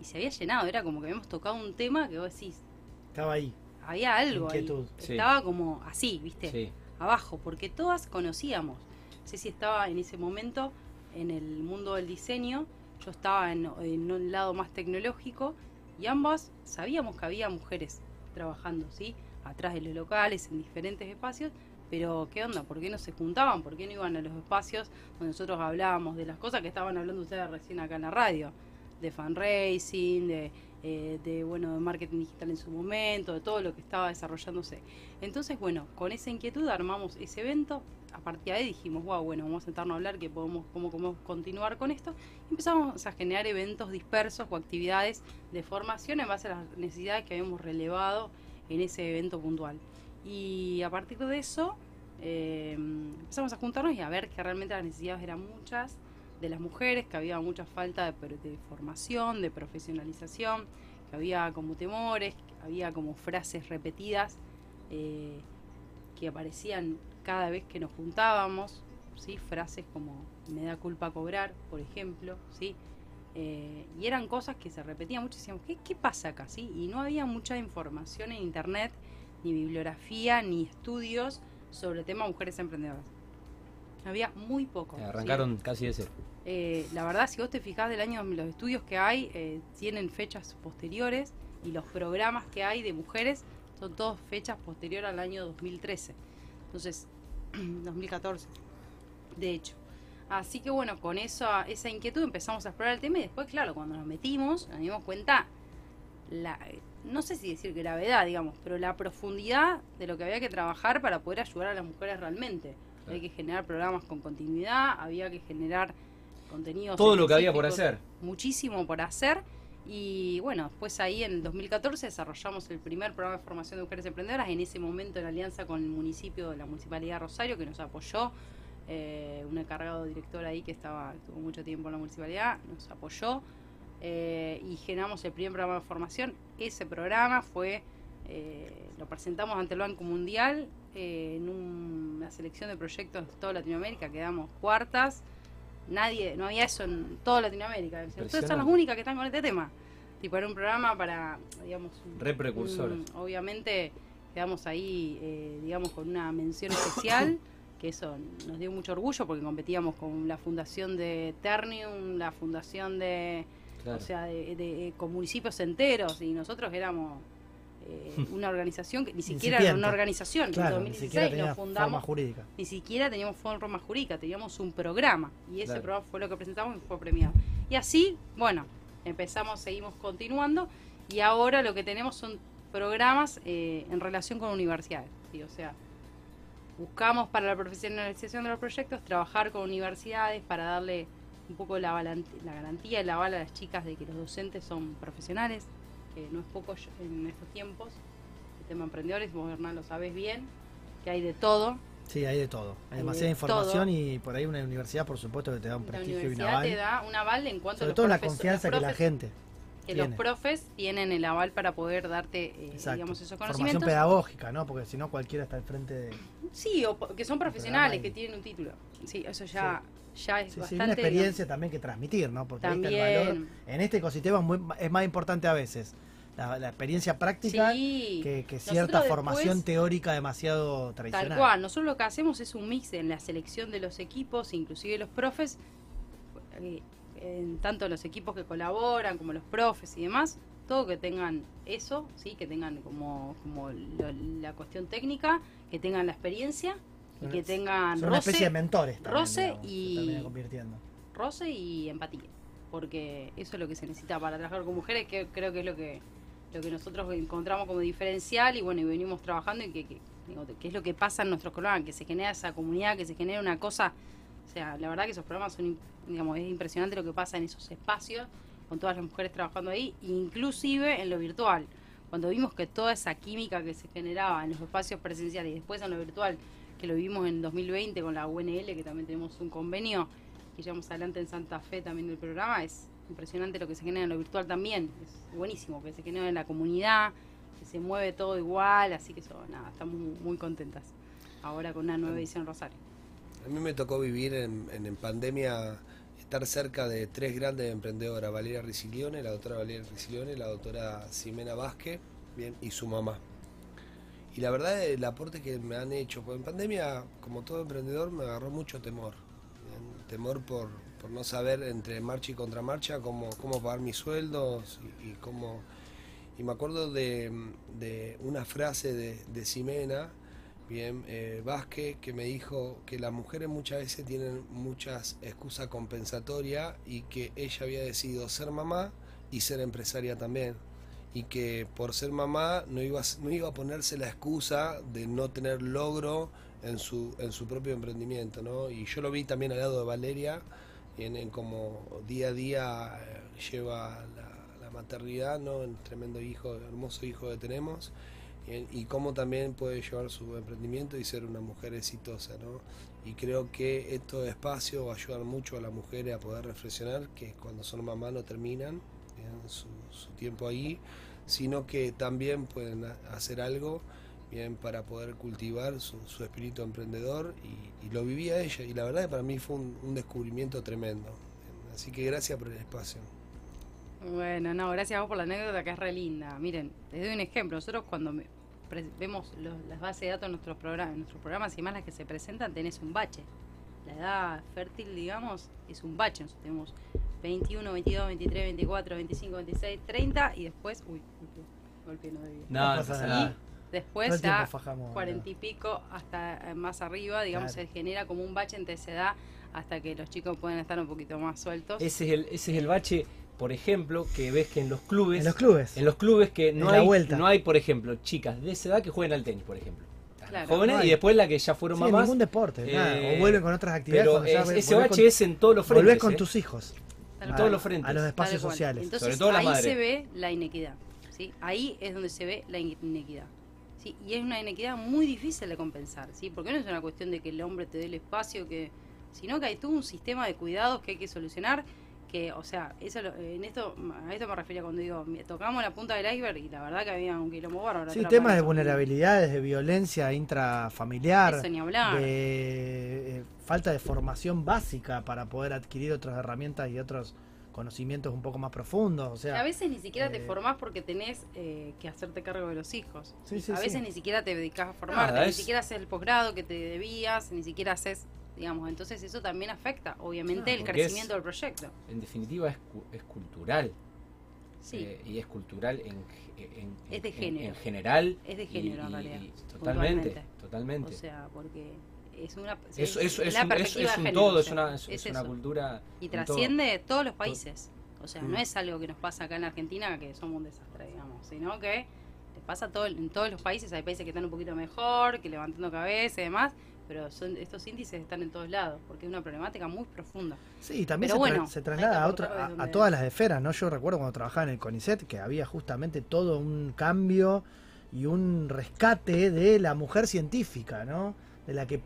Y se había llenado, era como que habíamos tocado un tema que vos decís, Estaba ahí. había algo ahí. Sí. Estaba como así, ¿viste? Sí. Abajo, porque todas conocíamos. Ceci estaba en ese momento en el mundo del diseño, yo estaba en, en un lado más tecnológico y ambas sabíamos que había mujeres trabajando, ¿sí? Atrás de los locales, en diferentes espacios, pero ¿qué onda? ¿Por qué no se juntaban? ¿Por qué no iban a los espacios donde nosotros hablábamos de las cosas que estaban hablando ustedes recién acá en la radio? De fundraising, de, eh, de, bueno, de marketing digital en su momento, de todo lo que estaba desarrollándose. Entonces, bueno, con esa inquietud armamos ese evento. A partir de ahí dijimos, wow, bueno, vamos a sentarnos a hablar que podemos, cómo podemos continuar con esto. Y empezamos a generar eventos dispersos o actividades de formación en base a las necesidades que habíamos relevado en ese evento puntual. Y a partir de eso eh, empezamos a juntarnos y a ver que realmente las necesidades eran muchas de las mujeres, que había mucha falta de, formación, de profesionalización, que había como temores, había como frases repetidas eh, que aparecían cada vez que nos juntábamos, ¿sí? frases como me da culpa cobrar, por ejemplo, ¿sí? Eh, y eran cosas que se repetían mucho y decíamos, ¿qué, ¿qué pasa acá? Y no había mucha información en internet, ni bibliografía, ni estudios sobre el tema mujeres emprendedoras. Había muy poco. arrancaron casi de cero. Eh, la verdad, si vos te fijás del año, los estudios que hay eh, tienen fechas posteriores y los programas que hay de mujeres son todos fechas posteriores al año 2013. Entonces, 2014, de hecho. Así que bueno, con esa, esa inquietud empezamos a explorar el tema y después, claro, cuando nos metimos, nos dimos cuenta, la, no sé si decir gravedad, digamos, pero la profundidad de lo que había que trabajar para poder ayudar a las mujeres realmente. Había que generar programas con continuidad, había que generar contenidos. Todo lo que había por hacer. Muchísimo por hacer. Y bueno, después ahí en el 2014 desarrollamos el primer programa de formación de mujeres emprendedoras, en ese momento en alianza con el municipio de la Municipalidad de Rosario, que nos apoyó, eh, un encargado director ahí que estaba estuvo mucho tiempo en la municipalidad, nos apoyó eh, y generamos el primer programa de formación. Ese programa fue, eh, lo presentamos ante el Banco Mundial en una selección de proyectos de toda Latinoamérica, quedamos cuartas. Nadie, no había eso en toda Latinoamérica. Ustedes son las únicas que están con este tema. Tipo, era un programa para, digamos, un, obviamente quedamos ahí, eh, digamos, con una mención especial, que eso nos dio mucho orgullo porque competíamos con la fundación de Ternium, la fundación de, o sea, de, con municipios enteros y nosotros éramos eh, una organización que ni siquiera era una organización. en 2016 nos fundamos. jurídica. Ni siquiera teníamos forma jurídica, teníamos un programa. Y ese programa fue lo que presentamos y fue premiado. Y así, bueno, empezamos, seguimos continuando. Y ahora lo que tenemos son programas eh, en relación con universidades. ¿sí? O sea, buscamos para la profesionalización de los proyectos trabajar con universidades para darle un poco la, la garantía y la bala a las chicas de que los docentes son profesionales, que no es poco en estos tiempos. El tema emprendedores, vos Hernán lo sabes bien, que hay de todo. Sí, hay de todo. Hay, demasiada información y por ahí una universidad, por supuesto, que te da un prestigio y un aval. te da un aval en cuanto Sobre todo la confianza que la gente. Que los profes tienen el aval para poder darte, eh, digamos, esos conocimientos. Formación pedagógica, ¿no? Porque si no, cualquiera está al frente de. Sí, o que son profesionales, que tienen un título. Sí, eso ya. Ya es bastante, sí, una experiencia también que transmitir, ¿no? Porque el valor en este ecosistema es más importante a veces. La, experiencia práctica que, cierta formación teórica demasiado tradicional. Tal cual, nosotros lo que hacemos es un mix en la selección de los equipos, inclusive los profes, eh, en tanto los equipos que colaboran como los profes y demás, todo que tengan eso, sí, que tengan como, como la cuestión técnica, que tengan la experiencia y que tengan Son una especie de mentores roce y roce y empatía porque eso es lo que se necesita para trabajar con mujeres que creo que es lo que lo que nosotros encontramos como diferencial y bueno, y venimos trabajando y que, que, es lo que pasa en nuestros programas, que se genera esa comunidad, que se genera una cosa, o sea, la verdad que esos programas son, digamos, es impresionante lo que pasa en esos espacios con todas las mujeres trabajando ahí, inclusive en lo virtual. Cuando vimos que toda esa química que se generaba en los espacios presenciales y después en lo virtual, que lo vimos en 2020 con la UNL, que también tenemos un convenio que llevamos adelante en Santa Fe también del programa, es impresionante lo que se genera en lo virtual también. Es buenísimo que se genera en la comunidad, que se mueve todo igual, así que eso, nada, estamos muy, contentas ahora con una nueva edición Rosario. A mí me tocó vivir en, en, pandemia, estar cerca de tres grandes emprendedoras, Valeria Ricilione, la doctora Valeria Ricilione, la doctora Ximena Vázquez bien, y su mamá. Y la verdad, el aporte que me han hecho, pues en pandemia, como todo emprendedor, me agarró mucho temor. Temor por, por no saber entre marcha y contramarcha cómo, cómo pagar mis sueldos y, cómo... Y me acuerdo de, de una frase de, de Ximena, bien, eh, Vázquez, que me dijo que las mujeres muchas veces tienen muchas excusas compensatorias y que ella había decidido ser mamá y ser empresaria también. Y que por ser mamá no iba, a- no iba a ponerse la excusa de no tener logro en su, en su propio emprendimiento. ¿no? Y yo lo vi también al lado de Valeria, en, en como día a día eh, lleva la, maternidad, ¿no? un tremendo hijo, hermoso hijo que tenemos y, cómo también puede llevar su emprendimiento y ser una mujer exitosa, ¿no? Y creo que estos espacios ayudan mucho a las mujeres a poder reflexionar que cuando son mamás no terminan Su, su tiempo ahí, sino que también pueden ha- hacer algo bien para poder cultivar su, su espíritu emprendedor y, lo vivía ella y la verdad que para mí fue un, descubrimiento tremendo. Así que gracias por el espacio. Bueno, no, gracias a vos por la anécdota que es re linda. Miren, les doy un ejemplo. Nosotros cuando vemos los- las bases de datos en nuestros, programas, nuestros programas y más las que se presentan, tenés un bache. La edad fértil, digamos, es un bache. Nosotros tenemos 21, 22, 23, 24, 25, 26, 30 y después... Uy, golpe no debía. No, No pasa nada. nada. Después ya tiempo fajamos, 40 y pico hasta eh, más arriba, digamos, Claro. se genera como un bache entre esa edad hasta que los chicos pueden estar un poquito más sueltos. Ese es el, ese es el bache, por ejemplo, que ves que en los clubes. En los clubes. En los clubes que no hay, vuelta. no hay, por ejemplo, chicas de esa edad que jueguen al tenis, por ejemplo. Claro. jóvenes No y después las que ya fueron Sí, mamás. ningún deporte, nada. eh, O vuelven con otras actividades. Pero es- ese bache es en todos los frentes. Volvés con ¿eh? tus hijos. En todos los frentes. A los espacios sociales. Entonces Sobre todo la ahí madre. se ve la inequidad. ¿sí? Ahí es donde se ve la in- inequidad. ¿sí? Y es una inequidad muy difícil de compensar, ¿sí? porque no es una cuestión de que el hombre te dé el espacio, que sino que hay todo un sistema de cuidados que hay que solucionar. Que, o sea, eso lo- en esto, a esto me refería cuando digo, tocamos la punta del iceberg y la verdad que había un quilombo bárbaro. Sí, temas de vulnerabilidades, de violencia intrafamiliar, Eso ni hablar. de eh, falta de formación básica para poder adquirir otras herramientas y otros conocimientos un poco más profundos. O a sea, veces ni siquiera te eh, formás porque tenés eh, que hacerte cargo de los hijos. Sí, sí, a sí. veces ni siquiera te dedicas a formarte, Nada, ni es- siquiera haces el posgrado que te debías, ni siquiera haces, digamos, entonces eso también afecta, obviamente, el crecimiento del proyecto. En definitiva es, es cultural. Sí, eh, y es cultural en, en- Es de en- género. en general. Es de y- género, en y- realidad, y totalmente, totalmente. o sea, porque es una es, es, es, la un, género, todo, o es sea, una, es, cultura. y todo. trasciende todos los países. O sea, no Mm. es algo que nos pasa acá en Argentina, que somos un desastre, digamos, sino que le pasa todo, en todos los países. Hay países que están un poquito mejor, que levantando cabeza y demás, pero son estos índices están en todos lados, porque es una problemática muy profunda. sí, y también se, tra- bueno, se traslada a, otra- aportar a, todas las esferas, ¿no? Yo recuerdo cuando trabajaba en el CONICET que había justamente todo un cambio y un rescate de la mujer científica, ¿no? De la que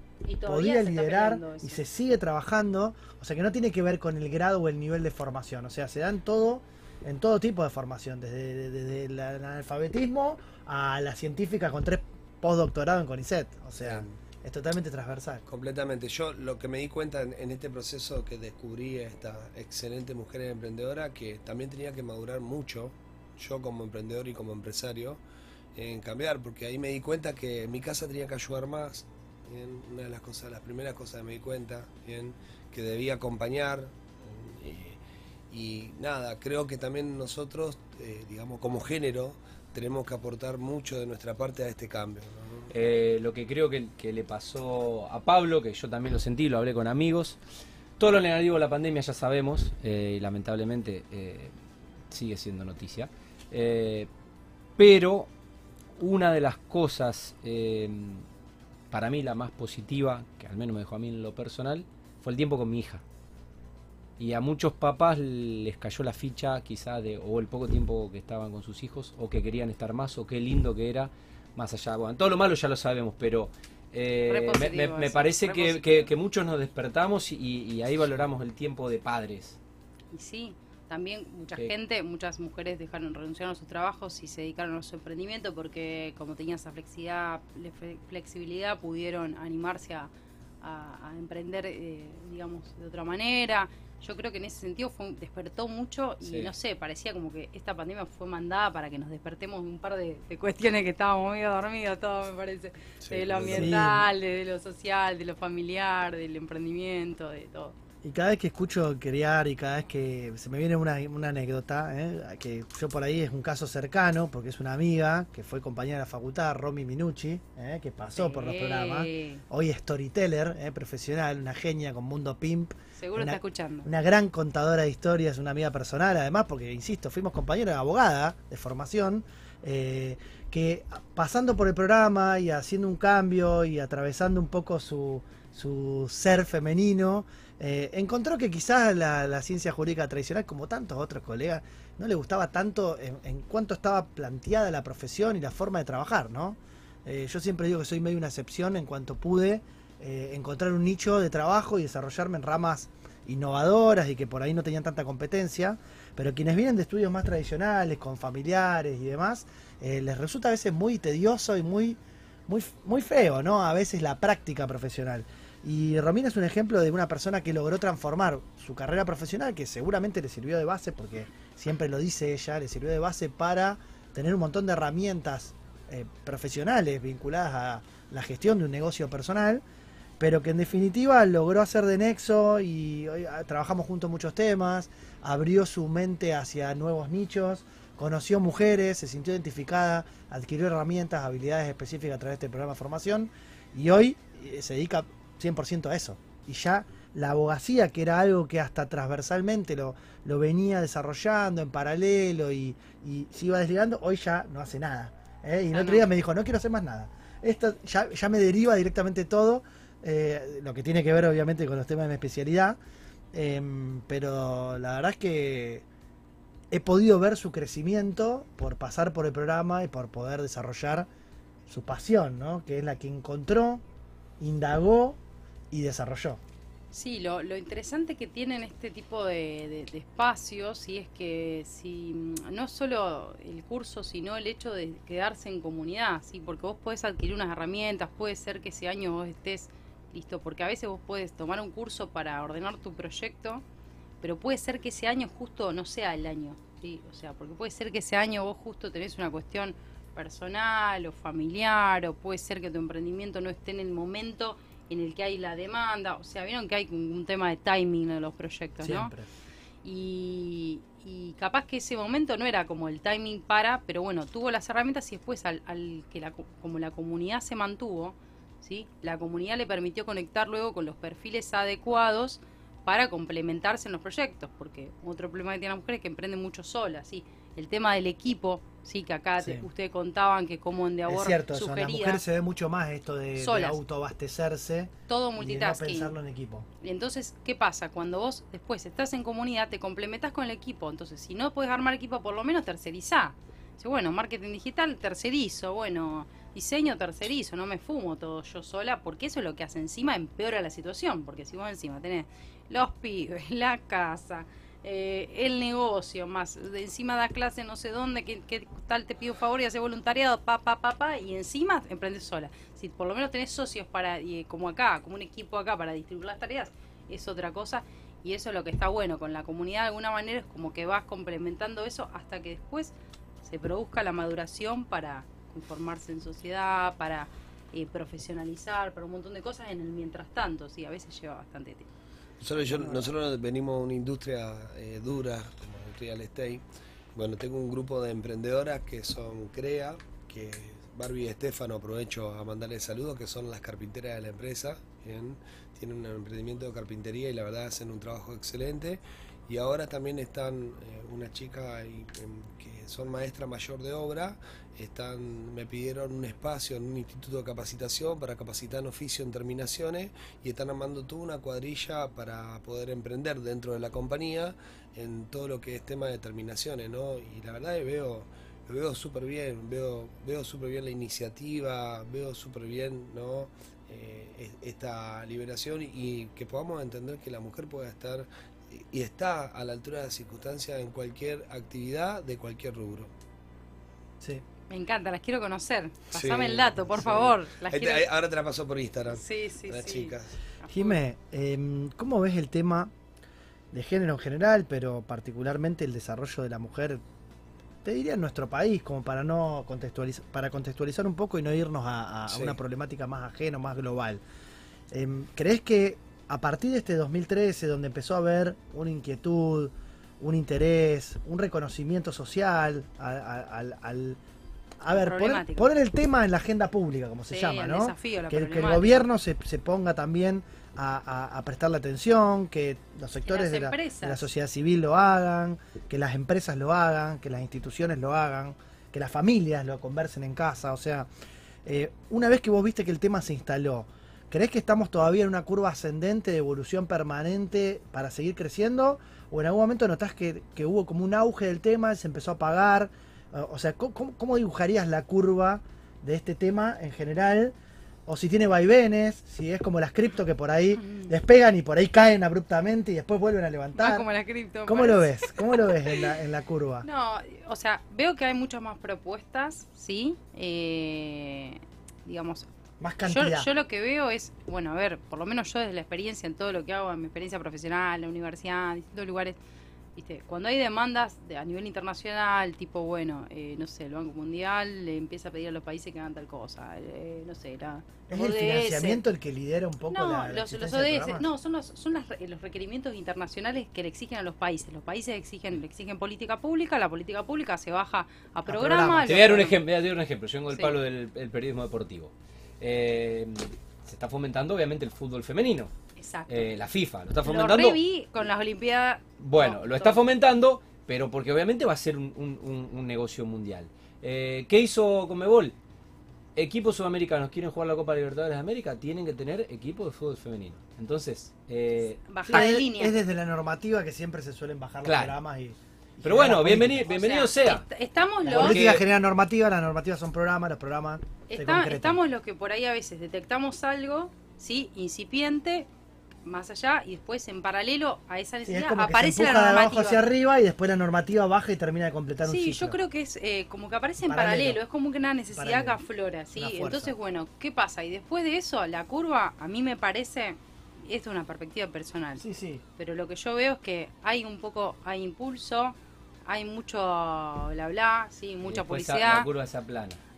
podía liderar y se sigue trabajando, o sea que no tiene que ver con el grado o el nivel de formación, o sea, se dan todo en todo tipo de formación, desde, desde el analfabetismo a la científica con tres postdoctorados en CONICET, o sea, es totalmente transversal. Completamente. Yo lo que me di cuenta en, este proceso que descubrí esta excelente mujer emprendedora, que también tenía que madurar mucho, yo como emprendedor y como empresario, en cambiar, porque ahí me di cuenta que mi casa tenía que ayudar más. Una de las cosas, las primeras cosas que me di cuenta, bien, que debía acompañar. Y, nada, creo que también nosotros, eh, digamos, como género, tenemos que aportar mucho de nuestra parte a este cambio. Eh, lo que creo que, le pasó a Pablo, que yo también lo sentí, lo hablé con amigos. Todo lo negativo de la pandemia ya sabemos, eh, y lamentablemente eh, sigue siendo noticia. Pero una de las cosas, para mí la más positiva, que al menos me dejó a mí en lo personal, fue el tiempo con mi hija. Y a muchos papás les cayó la ficha quizá de o el poco tiempo que estaban con sus hijos, o que querían estar más, o qué lindo que era, más allá. Bueno, todo lo malo ya lo sabemos, pero eh, me, me- parece re que, que- que muchos nos despertamos y, y ahí valoramos el tiempo de padres. Y sí, también mucha Sí. gente, muchas mujeres dejaron, renunciaron a sus trabajos y se dedicaron a su emprendimiento porque como tenían esa flexibilidad, le- flexibilidad pudieron animarse a, a- a emprender, eh, digamos, de otra manera. Yo creo que en ese sentido fue, despertó mucho y Sí. no sé, parecía como que esta pandemia fue mandada para que nos despertemos de un par de, de cuestiones que estábamos medio dormidos, todo me parece. Sí, de lo ambiental, de lo social, de lo familiar, del emprendimiento, de todo. Y cada vez que escucho criar y cada vez que se me viene una, una anécdota, ¿eh? que yo por ahí es un caso cercano, porque es una amiga que fue compañera de la facultad, Romy Minucci, ¿eh? que pasó por los programas. Hoy es storyteller, ¿eh? profesional, una genia con Mundo Pimp. Seguro Una- está escuchando. Una gran contadora de historias, una amiga personal, además, porque, insisto, fuimos compañeros de abogada de formación, eh, que pasando por el programa y haciendo un cambio y atravesando un poco su, su ser femenino, eh, encontró que quizás la, la ciencia jurídica tradicional, como tantos otros colegas, no le gustaba tanto en, en cuanto estaba planteada la profesión y la forma de trabajar, ¿no? Eh, yo siempre digo que soy medio una excepción en cuanto pude eh, encontrar un nicho de trabajo y desarrollarme en ramas innovadoras y que por ahí no tenían tanta competencia, pero quienes vienen de estudios más tradicionales, con familiares y demás, eh, les resulta a veces muy tedioso y muy, muy, muy feo, ¿no? A veces la práctica profesional. Y Romina es un ejemplo de una persona que logró transformar su carrera profesional, que seguramente le sirvió de base, porque siempre lo dice ella, le sirvió de base para tener un montón de herramientas eh, profesionales vinculadas a la gestión de un negocio personal, pero que en definitiva logró hacer de nexo y ah, trabajamos juntos muchos temas, abrió su mente hacia nuevos nichos, conoció mujeres, se sintió identificada, adquirió herramientas, habilidades específicas a través de este programa de formación y hoy eh, se dedica 100% a eso. Y ya la abogacía, que era algo que hasta transversalmente lo, lo venía desarrollando en paralelo y, y se iba desligando, hoy ya no hace nada. ¿eh? Y el otro día me dijo, no quiero hacer más nada. Esto ya, ya me deriva directamente todo, eh, lo que tiene que ver obviamente con los temas de mi especialidad. Em, pero la verdad es que he podido ver su crecimiento por pasar por el programa y por poder desarrollar su pasión, ¿no? Que es la que encontró, indagó y desarrolló. Sí, lo, lo interesante que tienen este tipo de, espacios y es que si mm, no solo el curso, sino el hecho de quedarse en comunidad, sí, porque vos podés adquirir unas herramientas, puede ser que ese año vos estés listo, porque a veces vos puedes tomar un curso para ordenar tu proyecto, pero puede ser que ese año justo no sea el año, sí, o sea, porque puede ser que ese año vos justo tenés una cuestión personal o familiar, o puede ser que tu emprendimiento no esté en el momento en el que hay la demanda, o sea, vieron que hay un, tema de timing en los proyectos, ¿no? Siempre. Y, y capaz que ese momento no era como el timing para, pero bueno, tuvo las herramientas y después al, al que la, co- como la comunidad se mantuvo, ¿sí? La comunidad le permitió conectar luego con los perfiles adecuados para complementarse en los proyectos, porque otro problema que tienen las mujeres es que emprenden mucho solas, ¿sí? El tema del equipo, sí, que acá te- Sí. ustedes contaban que como en Es Deabor cierto eso, en sugería mujeres se ve mucho más esto de, de autoabastecerse todo y de no multitasking. pensarlo en equipo. Y entonces, ¿qué pasa? Cuando vos después estás en comunidad, te complementas con el equipo. Entonces, si no puedes armar equipo, por lo menos tercerizá. Bueno, marketing digital, tercerizo. Bueno, diseño, tercerizo. No me fumo todo yo sola, porque eso es lo que hace encima, empeora la situación. Porque si vos encima tenés los pibes, la casa, eh, el negocio, más encima das clase no sé dónde, que, que tal te pido favor y hace voluntariado, pa, pa, pa, pa, y encima emprendes sola. Si por lo menos tenés socios para, eh, como acá, como un equipo acá para distribuir las tareas, es otra cosa. Y eso es lo que está bueno con la comunidad de alguna manera, es como que vas complementando eso hasta que después se produzca la maduración para conformarse en sociedad, para eh, profesionalizar, para un montón de cosas en el mientras tanto, sí, a veces lleva bastante tiempo. Nosotros, yo- nosotros venimos de una industria eh, dura, como el real estate. Bueno, tengo un grupo de emprendedoras que son CREA, que Barbie y Estefano aprovecho a mandarles saludos, que son las carpinteras de la empresa. Bien, tienen un emprendimiento de carpintería y la verdad hacen un trabajo excelente. Y ahora también están eh, una chica y, que son maestra mayor de obra, están, me pidieron un espacio en un instituto de capacitación para capacitar en oficio en terminaciones y están armando toda una cuadrilla para poder emprender dentro de la compañía en todo lo que es tema de terminaciones, ¿no? Y la verdad que veo, veo súper bien, veo, veo súper bien la iniciativa, veo súper bien, ¿no? Eh, es- esta liberación y que podamos entender que la mujer pueda estar y está a la altura de las circunstancias en cualquier actividad de cualquier rubro. Sí. Me encanta, las quiero conocer. Sí, Pasame el dato, por sí. favor. Las Ahí te- quiero- ahí- ahora te la paso por Instagram. Sí, sí, las sí. chicas. Jimé, em, ¿cómo ves el tema de género en general, pero particularmente el desarrollo de la mujer? Te diría en nuestro país, como para no contextualizar, para contextualizar un poco y no irnos a, a Sí. una problemática más ajena, más global. Em, ¿Crees que a partir de este 2013, donde empezó a haber una inquietud, un interés, un reconocimiento social al- al- a ver, poner, el tema en la agenda pública, como se Sí, llama, ¿no? desafío, que, el- que el problemática. gobierno se, se ponga también a, a- a prestarle atención, que los sectores de la, de la sociedad civil lo hagan, que las empresas lo hagan, que las instituciones lo hagan, que las familias lo conversen en casa. O sea, eh, una vez que vos viste que el tema se instaló, ¿crees que estamos todavía en una curva ascendente de evolución permanente para seguir creciendo? ¿O en algún momento notás que, que hubo como un auge del tema, se empezó a apagar? O sea, ¿cómo- ¿cómo, cómo dibujarías la curva de este tema en general? O si tiene vaivenes, si es como las cripto que por ahí despegan y por ahí caen abruptamente y después vuelven a levantar. Más como la cripto. ¿Cómo parece. lo ves? ¿Cómo lo ves en la, en la curva? No, o sea, veo que hay muchas más propuestas, ¿sí? Eh, digamos, Más yo, cantidad. yo lo que veo es, bueno, a ver, por lo menos yo desde la experiencia en todo lo que hago, en mi experiencia profesional, en la universidad, en distintos lugares, ¿viste? Cuando hay demandas de, a nivel internacional, tipo, bueno, eh, no sé, el Banco Mundial le empieza a pedir a los países que hagan tal cosa, eh, no sé, la, ¿Es el financiamiento el que lidera un poco No, la, la los, los ODS, no, son, los, son las los requerimientos internacionales que le exigen a los países. Los países exigen, le exigen política pública, la política pública se baja a programa. programa. Te voy a dar un ejemplo, te voy a dar un ejemplo. Yo vengo del Sí. palo del el periodismo deportivo. Eh, se está fomentando obviamente el fútbol femenino. Exacto. Eh, la FIFA lo está Lo fomentando. reví con las Olimpiadas. Bueno, No, lo está todo. fomentando, pero porque obviamente va a ser un, un- un- un negocio mundial. Eh, ¿Qué hizo Comebol? Equipos sudamericanos quieren jugar la Copa Libertadores de América, tienen que tener equipo de fútbol femenino. Entonces, eh, Bajar de es, línea. es desde la normativa que siempre se suelen bajar Claro. los programas y. pero bueno, bienvenido, bienvenido sea. est- estamos La los. política Que- genera normativa, las normativas son programas, los programas se Está- concretan. estamos los que por ahí a veces detectamos algo, ¿sí? Incipiente, más allá, y después en paralelo a esa Sí, es necesidad se aparece la empuja de abajo normativa. hacia arriba y después la normativa baja y termina de completar un Sí, ciclo. yo creo que es eh, como que aparece en Paralelo. paralelo, es como que una necesidad que aflora, ¿sí? Entonces, bueno, ¿qué pasa? Y después de eso, la curva, a mí me parece, esto es una perspectiva personal, Sí, sí. pero lo que yo veo es que hay un poco, hay impulso, hay mucho bla bla, sí, mucha después publicidad, La curva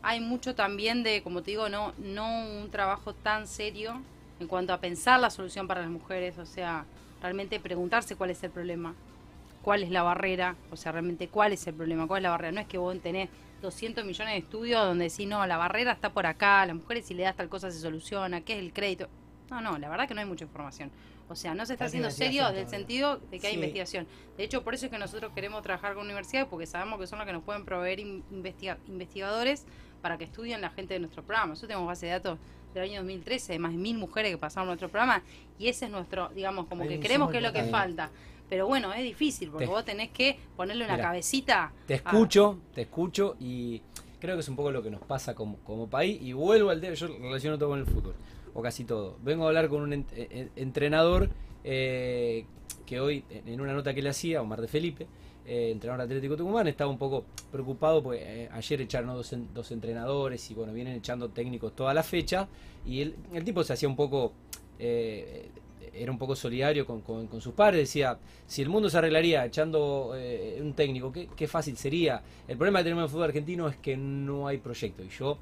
hay mucho también de, como te digo, no, no un trabajo tan serio en cuanto a pensar la solución para las mujeres, o sea, realmente preguntarse cuál es el problema, cuál es la barrera, o sea, realmente cuál es el problema, cuál es la barrera. No es que vos tenés 200 millones de estudios donde decís, no, la barrera está por acá, las mujeres si le das tal cosa se soluciona, qué es el crédito. No, no, la verdad que no hay mucha información. O sea, no se está haciendo serio desde el sentido de que hay Sí. investigación. De hecho, por eso es que nosotros queremos trabajar con universidades, porque sabemos que son las que nos pueden proveer in- investiga- investigadores para que estudien la gente de nuestro programa. Nosotros tenemos base de datos del año 2013, de más de mil mujeres que pasaron nuestro programa, y ese es nuestro, digamos, como que creemos que es lo que falta. Pero bueno, es difícil, porque Te- vos tenés que ponerle una Mira, cabecita. Te a- escucho, te escucho y creo que es un poco lo que nos pasa como, como país. Y vuelvo al tema, yo relaciono todo con el fútbol, o casi todo. Vengo a hablar con un eh, eh, entrenador eh, que hoy, en una nota que le hacía, Omar de Felipe, eh, entrenador Atlético Tucumán, estaba un poco preocupado porque eh, ayer echaron dos, en- dos entrenadores y bueno, vienen echando técnicos toda la fecha. Y el, tipo se hacía un poco... era un poco solidario con, con- sus padres, decía, si el mundo se arreglaría echando un técnico, ¿qué, qué fácil sería. El problema que tenemos en fútbol argentino es que no hay proyecto. Y yo,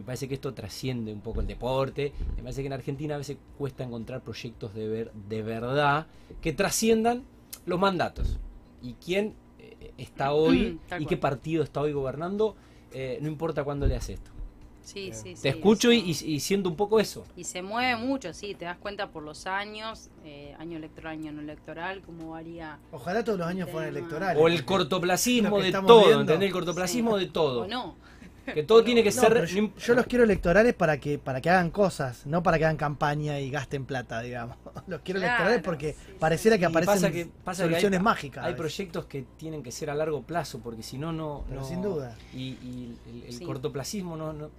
me parece que esto trasciende un poco el deporte. Me parece que en Argentina a veces cuesta encontrar proyectos de, ver, de verdad que trasciendan los mandatos. Y quién eh, está hoy Tal y qué partido está hoy gobernando, eh, no importa cuándo le haces esto. Sí, sí, sí, Te escucho y, y- siento un poco eso. Y se mueve mucho, sí, te das cuenta por los años, eh, año electoral, año no electoral, cómo varía. Ojalá todos los años fueran electorales. O el cortoplacismo de todo, viendo. ¿entendés? El cortoplacismo de todo. O no. Que todo tiene que No, ser. yo, yo los quiero electorales para que para que hagan cosas, no para que hagan campaña y gasten plata, digamos. Los quiero Claro, electorales porque sí, sí. pareciera que aparecen pasa que, pasa que soluciones hay, mágicas. Hay proyectos que tienen que ser a largo plazo, porque si no, no. Pero no- sin duda. Y, y el, el Sí. cortoplacismo no, no,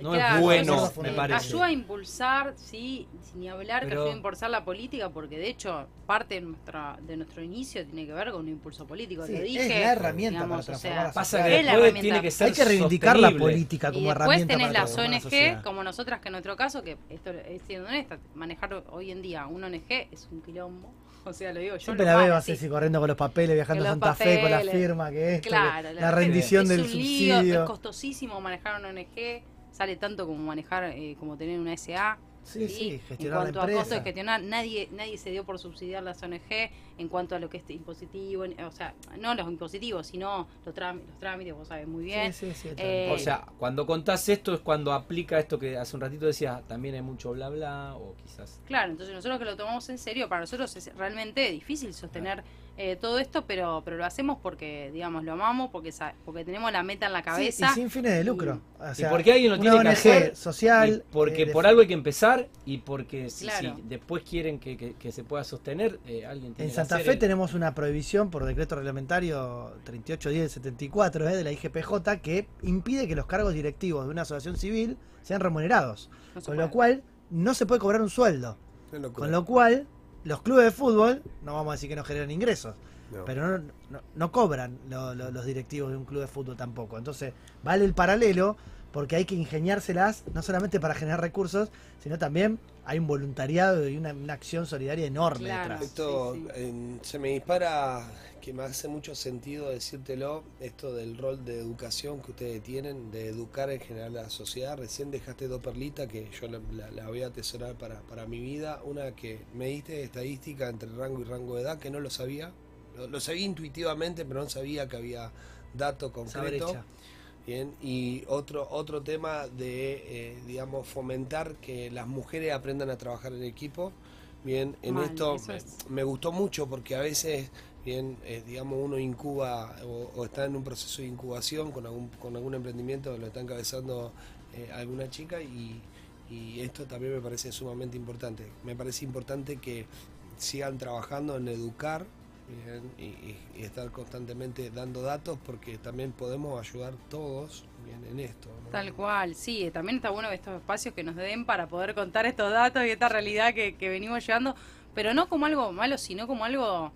no Claro, es bueno, me es- parece. Ayuda a impulsar, sí, sin ni hablar que ayuda a impulsar la política, porque de hecho parte de, nuestra, de nuestro inicio tiene que ver con un impulso político. Sí, Te es la herramienta digamos, para o sea, transformar la Pasa que Es la después herramienta. tiene que ser Hay que reivindicar la política como y después herramienta tenés para las transformar la ONG, sociedad. como nosotras, que en nuestro caso, que esto es siendo honesta, manejar hoy en día un ONG es un quilombo. O sea, lo digo yo. Siempre lo la veo así, así. corriendo con los papeles, viajando a Santa Fe con la firma, que que Claro, la, rendición es del un lío, subsidio. es costosísimo manejar una ONG, sale tanto como manejar, eh, como tener una SA. Sí, sí, En gestionar la cuanto a costos de gestionar, nadie, nadie se dio por subsidiar las ONG en cuanto a lo que es impositivo, en- o sea, no los impositivos, sino los, trám- los trámites, vos sabés muy bien. Sí, sí, sí, Eh, O sea, cuando contás esto es cuando aplica esto que hace un ratito decías, también hay mucho bla bla, o quizás. Claro, entonces nosotros que lo tomamos en serio, para nosotros es realmente difícil sostener eh, todo esto, pero pero lo hacemos porque, digamos, lo amamos, porque porque tenemos la meta en la Sí, cabeza. y sin fines de lucro. O sea, porque alguien lo tiene que ONG hacer, social. Y porque eh, de- por algo hay que empezar y porque si, Claro. si después quieren que, que- que se pueda sostener, eh, alguien tiene En que Santa hacer Fe el- tenemos una prohibición por decreto reglamentario 3810-74 eh, de la IGPJ que impide que los cargos directivos de una asociación civil sean remunerados. No se Con puede. lo cual no se puede cobrar un sueldo. Con lo cual los clubes de fútbol, no vamos a decir que no generan ingresos, No. pero no, no- no cobran lo- lo- los directivos de un club de fútbol tampoco. Entonces vale el paralelo porque hay que ingeniárselas no solamente para generar recursos, sino también hay un voluntariado y una, una acción solidaria enorme Claro. detrás. Esto Sí, sí. en- se me dispara que me hace mucho sentido decírtelo, esto del rol de educación que ustedes tienen, de educar en general a la sociedad. Recién dejaste dos perlitas que yo la, la- la voy a atesorar para, para mi vida. Una que me diste estadística entre rango y rango de edad, que no lo sabía. Lo, lo sabía intuitivamente, pero no sabía que había dato Esa concreto. Bien, y otro, otro tema de, eh, digamos, fomentar que las mujeres aprendan a trabajar en equipo. Bien, en Mal, esto me, es- me gustó mucho porque a veces, bien, eh, digamos, uno incuba o, o está en un proceso de incubación con algún, con algún emprendimiento lo está encabezando eh, alguna chica y, y esto también me parece sumamente importante. Me parece importante que sigan trabajando en educar bien, y, y- estar constantemente dando datos porque también podemos ayudar todos bien, en esto. ¿no? Tal cual, sí, también está bueno estos espacios que nos den para poder contar estos datos y esta realidad que, venimos llevando, pero no como algo malo, sino como algo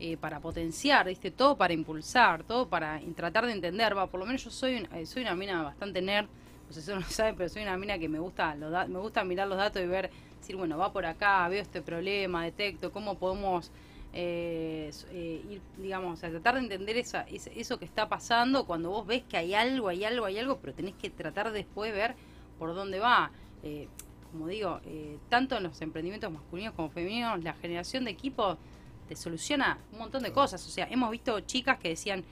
eh, para potenciar, ¿viste? Todo para impulsar, todo para tratar de entender, va, por lo menos yo soy, un- eh, soy una mina bastante nerd, no sé si uno lo sabe, pero soy una mina que me gusta, los da- me gusta mirar los datos y ver, decir, bueno, va por acá, veo este problema, detecto, cómo podemos eh, eh, ir, digamos, o sea, tratar de entender esa, eso que está pasando cuando vos ves que hay algo, hay algo, hay algo, pero tenés que tratar después de ver por dónde va. Eh, como digo, tanto en los emprendimientos masculinos como femeninos, la generación de equipo te soluciona un montón de cosas. O sea, hemos visto chicas que decían,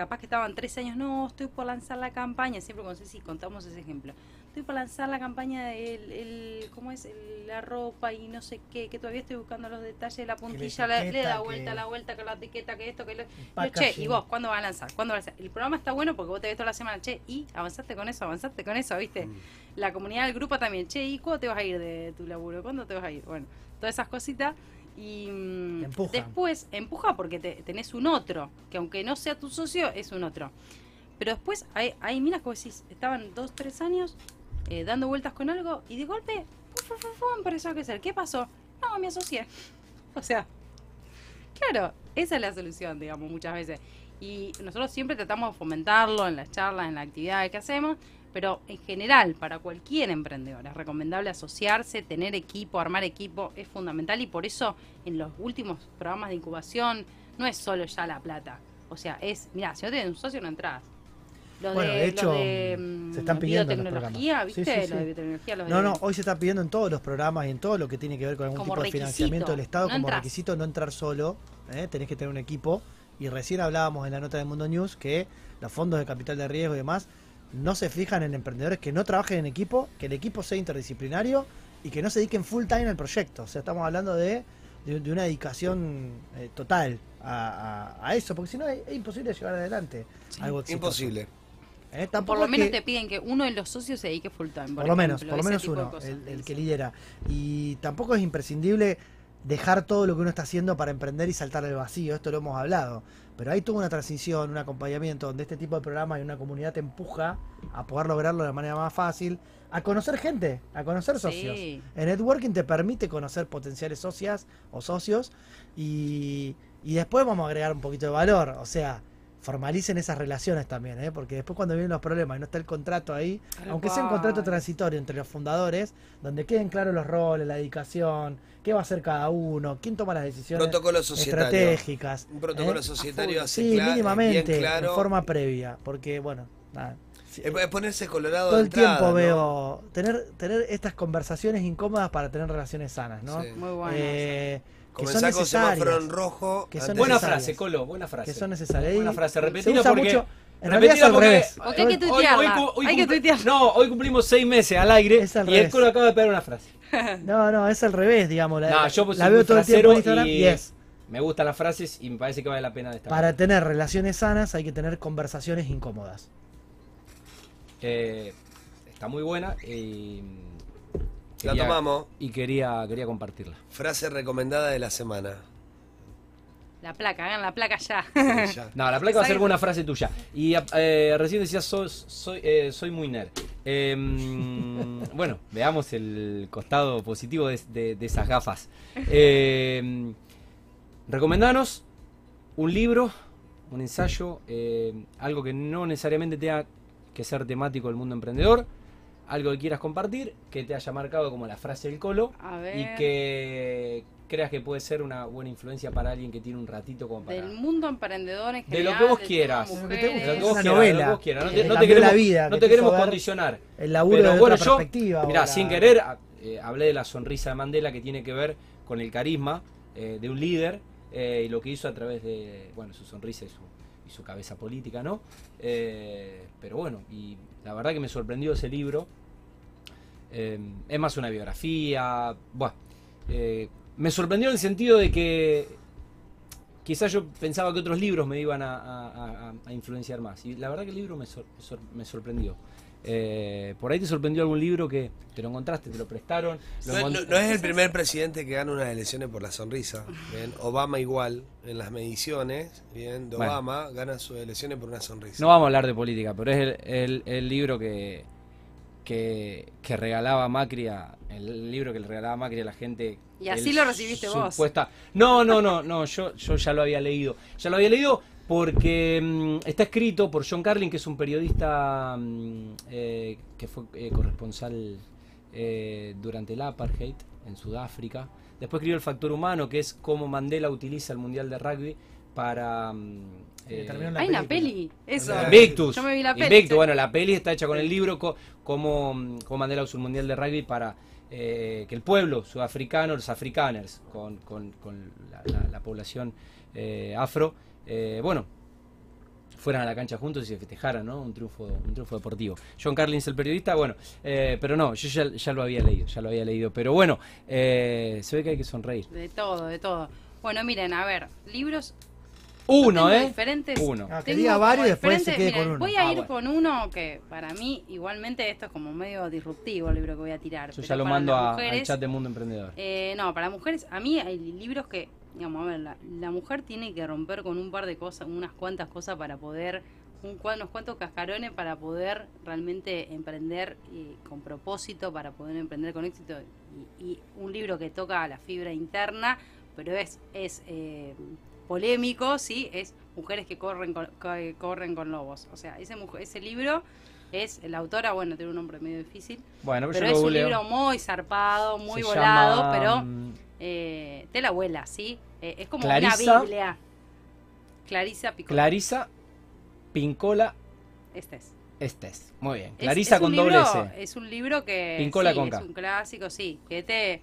capaz que estaban tres años, no, estoy por lanzar la campaña, siempre con Ceci contamos ese ejemplo. Estoy por lanzar la campaña del, el, ¿cómo es? El- la ropa y no sé qué, que todavía estoy buscando los detalles de la puntilla, le, le da que- vuelta, la vuelta, que la etiqueta, que esto, que lo... Yo, che. ¿y vos cuándo vas a lanzar? ¿Cuándo vas a lanzar? El programa está bueno porque vos te ves toda la semana, che, y avanzaste con eso, avanzaste con eso, ¿viste? Mm. La comunidad del grupo también, che, ¿y cuándo te vas a ir de tu laburo? ¿Cuándo te vas a ir? Bueno, todas esas cositas. Y mm, después empuja porque te, tenés un otro, que aunque no sea tu socio, es un otro. Pero después hay, hay minas que vos decís, estaban dos, tres años eh, dando vueltas con algo y de golpe, fu, fu, fu, empezó a crecer. ¿Qué pasó? No, me asocié. O sea, claro, esa es la solución, digamos, muchas veces. Y nosotros siempre tratamos de fomentarlo en las charlas, en las actividades que hacemos, pero en general, para cualquier emprendedor, es recomendable asociarse, tener equipo, armar equipo, es fundamental y por eso en los últimos programas de incubación no es solo ya la plata. O sea, es, mira, si no tienes un socio no entras. Bueno, de, de hecho, los de, se mm, están pidiendo en los biotecnología, programas. ¿viste? sí, sí. de biotecnología, los No, de- no, hoy se está pidiendo en todos los programas y en todo lo que tiene que ver con algún Como tipo de financiamiento del Estado no como entras. requisito no entrar solo, ¿eh? tenés que tener un equipo. Y recién hablábamos en la nota de Mundo News que los fondos de capital de riesgo y demás no se fijan en emprendedores que no trabajen en equipo, que el equipo sea interdisciplinario y que no se dediquen full time al proyecto. O sea, estamos hablando de, de, de una dedicación eh, total a, a- a eso, porque si no es, es imposible llevar adelante algo exitoso. Imposible. ¿Eh? Por lo menos que- te piden que uno de los socios se dedique full time. por lo menos, por lo menos uno, cosas el, el que lidera. Y tampoco es imprescindible dejar todo lo que uno está haciendo para emprender y saltar al vacío, esto lo hemos hablado. Pero hay toda una transición, un acompañamiento donde este tipo de programas y una comunidad te empuja a poder lograrlo de manera más fácil, a conocer gente, a conocer socios. Sí. El networking te permite conocer potenciales socias o socios y, y después vamos a agregar un poquito de valor, o sea, formalicen esas relaciones también, ¿eh? porque después cuando vienen los problemas y no está el contrato ahí, aunque sea un contrato transitorio entre los fundadores, donde queden claros los roles, la dedicación, qué va a hacer cada uno, quién toma las decisiones Protocolo societario. estratégicas. Un protocolo ¿eh? societario A así Sí, mínimamente, bien claro. en forma previa, porque bueno, nada, Sí, Es ponerse colorado todo de el entrada, tiempo ¿no? veo tener tener estas conversaciones incómodas para tener relaciones sanas, ¿no? Sí. Muy bueno. Eh, son Comenzar con semáforo en rojo. Que son antes Buena frase, Colo, buena frase. Que son necesarias. Buena frase, se repetida porque... mucho. En realidad es repetida al porque- revés. Porque hay que Hoy- hoy tuitearla. hoy hay que cumple- tuitearla. No, hoy cumplimos seis meses al aire Es al y el revés. Colo acaba de pegar una frase. No, no, es al revés, digamos. La, No, yo pues la veo todo el tiempo en frasero Instagram y- y es. Me gustan las frases y me parece que vale la pena destacar. Para tener relaciones sanas hay que tener conversaciones incómodas. Eh, está muy buena y... La tomamos. Y quería, quería compartirla. Frase recomendada de la semana. La placa, hagan la placa ya. Sí, ya. No, la placa va a ser Exacto. una frase tuya. Y eh, recién decías, sos- soy, eh, soy muy nerd. Eh, bueno, veamos el costado positivo de, de- de esas gafas. Eh, recomendanos un libro, un ensayo, eh, algo que no necesariamente tenga que ser temático del mundo emprendedor, algo que quieras compartir, que te haya marcado como la frase del colo A ver. y que creas que puede ser una buena influencia para alguien que tiene un ratito como para... Del mundo emprendedor en De general. lo que vos del quieras. tema De lo que te guste. De lo que mujeres. vos quieras, novela de lo que vos quieras. No te, no te queremos, la vida, no te queremos condicionar. El laburo Pero de bueno, otra yo, perspectiva. mirá, sin querer, a- eh, hablé de la sonrisa de Mandela que tiene que ver con el carisma eh, de un líder eh, y lo que hizo a través de, bueno, su sonrisa y su, y su cabeza política, ¿no? Eh, pero bueno, y la verdad que me sorprendió ese libro. Eh, es más una biografía. Bueno, eh, me sorprendió en el sentido de que quizás yo pensaba que otros libros me iban a, a- a- a influenciar más. Y la verdad que el libro me, sor- me sor- me sorprendió. Eh, por ahí te sorprendió algún libro que te lo encontraste, te lo prestaron. lo No, encont- no- no es el primer presidente que gana unas elecciones por la sonrisa. Bien, Obama igual, en las mediciones, bien, de Bueno. Obama gana sus elecciones por una sonrisa. No vamos a hablar de política, pero es el, el- el libro que, que, que regalaba Macri a, el libro que le regalaba Macri a la gente. Y así lo recibiste vos. No, no, no, no, yo, yo ya lo había leído. Ya lo había leído porque mm, está escrito por John Carlin, que es un periodista mm, eh, que fue eh, corresponsal eh, durante el apartheid en Sudáfrica. Después escribió El Factor Humano, que es cómo Mandela utiliza el Mundial de Rugby para... mm, eh, la Hay una peli. Eso. Invictus. Yo me vi la peli. Invictus, bueno, la peli está hecha con el libro co- como, como Mandela usó el Mundial de Rugby para eh, que el pueblo sudafricano, los afrikaners, con, con- con la, la- la población eh, afro, eh, bueno, fueran a la cancha juntos y se festejaran, ¿no? Un triunfo, un triunfo deportivo. John Carlins, el periodista, bueno, eh, pero no, yo ya, ya lo había leído, ya lo había leído. Pero bueno, eh, se ve que hay que sonreír. De todo, de todo. Bueno, miren, a ver, libros. Uno, tengo ¿eh? Diferentes, Uno. Ah, que diga varios y después se quede con uno. Voy a Ah, ir bueno. con uno que para mí, igualmente, esto es como medio disruptivo el libro que voy a tirar. Yo pero ya lo mando a- al chat de Mundo Emprendedor. Eh, no, para mujeres, a mí hay libros que, digamos, a ver, la, la mujer tiene que romper con un par de cosas, unas cuantas cosas para poder, un, unos cuantos cascarones para poder realmente emprender eh, con propósito, para poder emprender con éxito. Y, y un libro que toca la fibra interna, pero es, es eh, polémico, ¿sí? Es Mujeres que corren con, que corren con lobos. O sea, ese, ese libro es, la autora, bueno, tiene un nombre medio difícil, Bueno, pero yo es un libro muy zarpado, muy Se volado, llama, pero mm, eh, de la abuela, ¿sí? Eh, es como Clarisa- una Biblia. Clarisa Picola. Clarisa Pincola este es. Estes. Muy bien. Es- Clarisa es con doble libro- S. Es un libro que Pincola sí, con es K. un clásico, sí, que te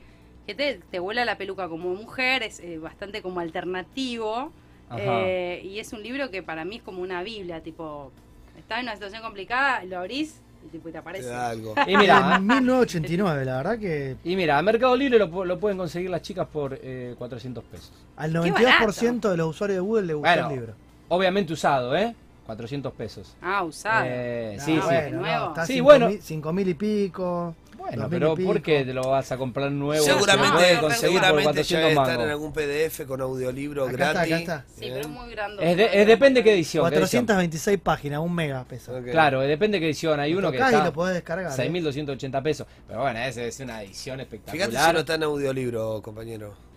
que te, te vuela la peluca como mujer, es eh, bastante como alternativo. Eh, y es un libro que para mí es como una Biblia, tipo, estás en una situación complicada, lo abrís y tipo, te Te aparece. da algo. Y mira, En 1989, la verdad que y mira, a Mercado Libre lo, pu- lo pueden conseguir las chicas por eh, 400 pesos. al Qué 92% de los usuarios de Google le gustó Bueno, el libro. Obviamente usado, ¿eh? 400 pesos. Ah, usado. Eh, Ah, sí, sí. bueno, no, está Sí, cinco bueno. mil- cinco mil y pico. Bueno, dos pero ¿por qué te lo vas a comprar nuevo? Se Seguramente, por seguramente ya 400 debe estar en algún PDF con audiolibro Acá está, gratis. acá está. Sí, pero es muy grande. Es, de- es depende qué edición. qué edición. 426 páginas, un mega pesa. Ok. Claro, depende qué edición. Hay Lo uno que tocás y está lo podés descargar. ¿eh? 6.280 pesos. Pero bueno, esa es una edición espectacular. Fíjate si no está en audiolibro, compañero.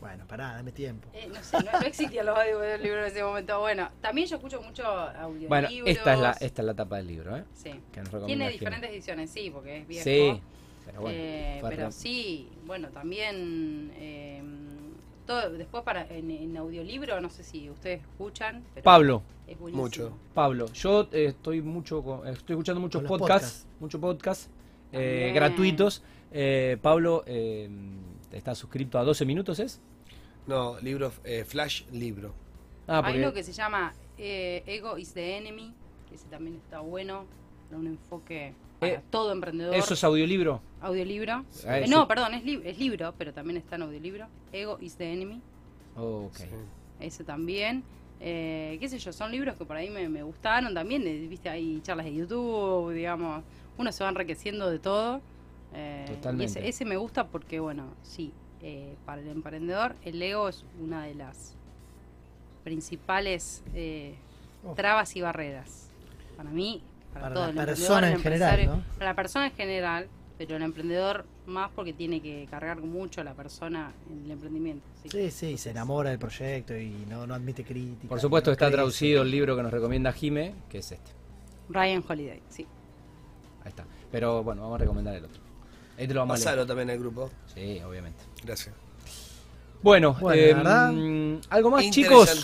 Bueno, pará, dame tiempo. Eh, no sé, no, no existían los audiolibros en ese momento. Bueno, también yo escucho mucho audiolibros. Bueno, esta es la esta es la tapa del libro, ¿eh? Sí. Que nos recomienda Tiene diferentes ediciones, sí, porque es viejo. Sí, pero bueno. Eh, fue pero re- sí, bueno, también eh, todo, después para en, en audiolibro, no sé si ustedes escuchan. pero Pablo, Es. Mucho. Pablo, yo eh, estoy mucho con- estoy escuchando muchos podcasts, podcasts. muchos podcasts eh, gratuitos. Eh, Pablo eh, está suscrito a 12 minutos, ¿es? No, libro, eh, Flash libro. Ah, Hay uno que se llama eh, Ego is the Enemy, que ese también está bueno, da un enfoque para Eh, todo emprendedor. eso es audiolibro. Audiolibro. Ah, Eh, no, perdón, es, es libro, pero también está en audiolibro. Ego is the Enemy, Oh, ok. Sí. ese también. Eh, qué sé yo, son libros que por ahí me, me gustaron también. Viste, hay charlas de YouTube, digamos. Uno se va enriqueciendo de todo. eh, y Totalmente. ese, ese me gusta porque, bueno, sí, eh, para el emprendedor el ego es una de las principales trabas y barreras. Para mí, para, Para todo la el persona el en general, ¿no? Para la persona en general, pero el emprendedor más porque tiene que cargar mucho a la persona en el emprendimiento. sí. Sí, sí, se enamora del proyecto y no, no admite crítica. Por supuesto no está crece. traducido el libro que nos recomienda Jime, que es este. Ryan Holiday, sí. Ahí está. Pero bueno, vamos a recomendar el otro. Ahí te lo vamos a Pasalo leer. también al grupo. Sí, obviamente. Gracias. Bueno, Bueno, eh, mm, algo más, chicos.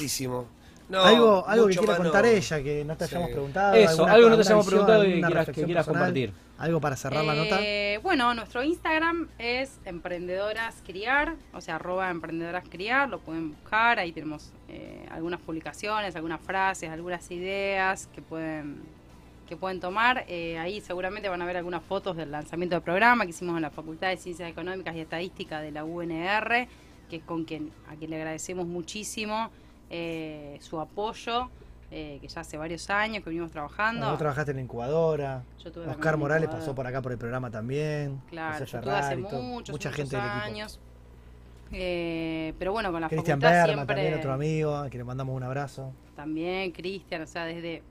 No, algo algo que quiera contar no. ella, que no te Sí. hayamos preguntado. Eso, alguna- algo no te hayamos preguntado y quieras, que quieras personal, compartir. Algo para cerrar la nota. Eh, Bueno, nuestro Instagram es emprendedoras criar, o sea, arroba emprendedoras criar, lo pueden buscar, ahí tenemos eh, algunas publicaciones, algunas frases, algunas ideas que pueden que pueden tomar. Eh, ahí seguramente van a ver algunas fotos del lanzamiento del programa que hicimos en la Facultad de Ciencias Económicas y Estadística de la UNR, que es con quien a quien le agradecemos muchísimo eh, su apoyo, eh, que ya hace varios años que venimos trabajando. Vos trabajaste en la incubadora. Yo tuve también Oscar Morales incubadora. pasó por acá por el programa también. Claro, yo tuve hace muchos, mucha muchos gente años. Eh, pero bueno, con la Cristian facultad Berma, siempre... también otro amigo, a quien le mandamos un abrazo. También, Cristian, o sea, desde,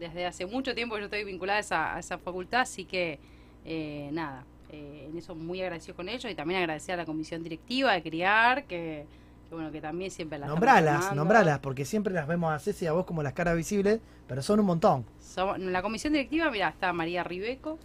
desde hace mucho tiempo yo estoy vinculada a esa, a esa facultad, así que eh, nada, eh, en eso muy agradecido con ellos y también agradecer a la comisión directiva de CRIAR, que, que bueno, que también siempre la estamos Nombralas, nombralas, porque siempre las vemos a Ceci y a vos como las caras visibles, pero son un montón. Somos- en la comisión directiva, mira, está María Ribeco,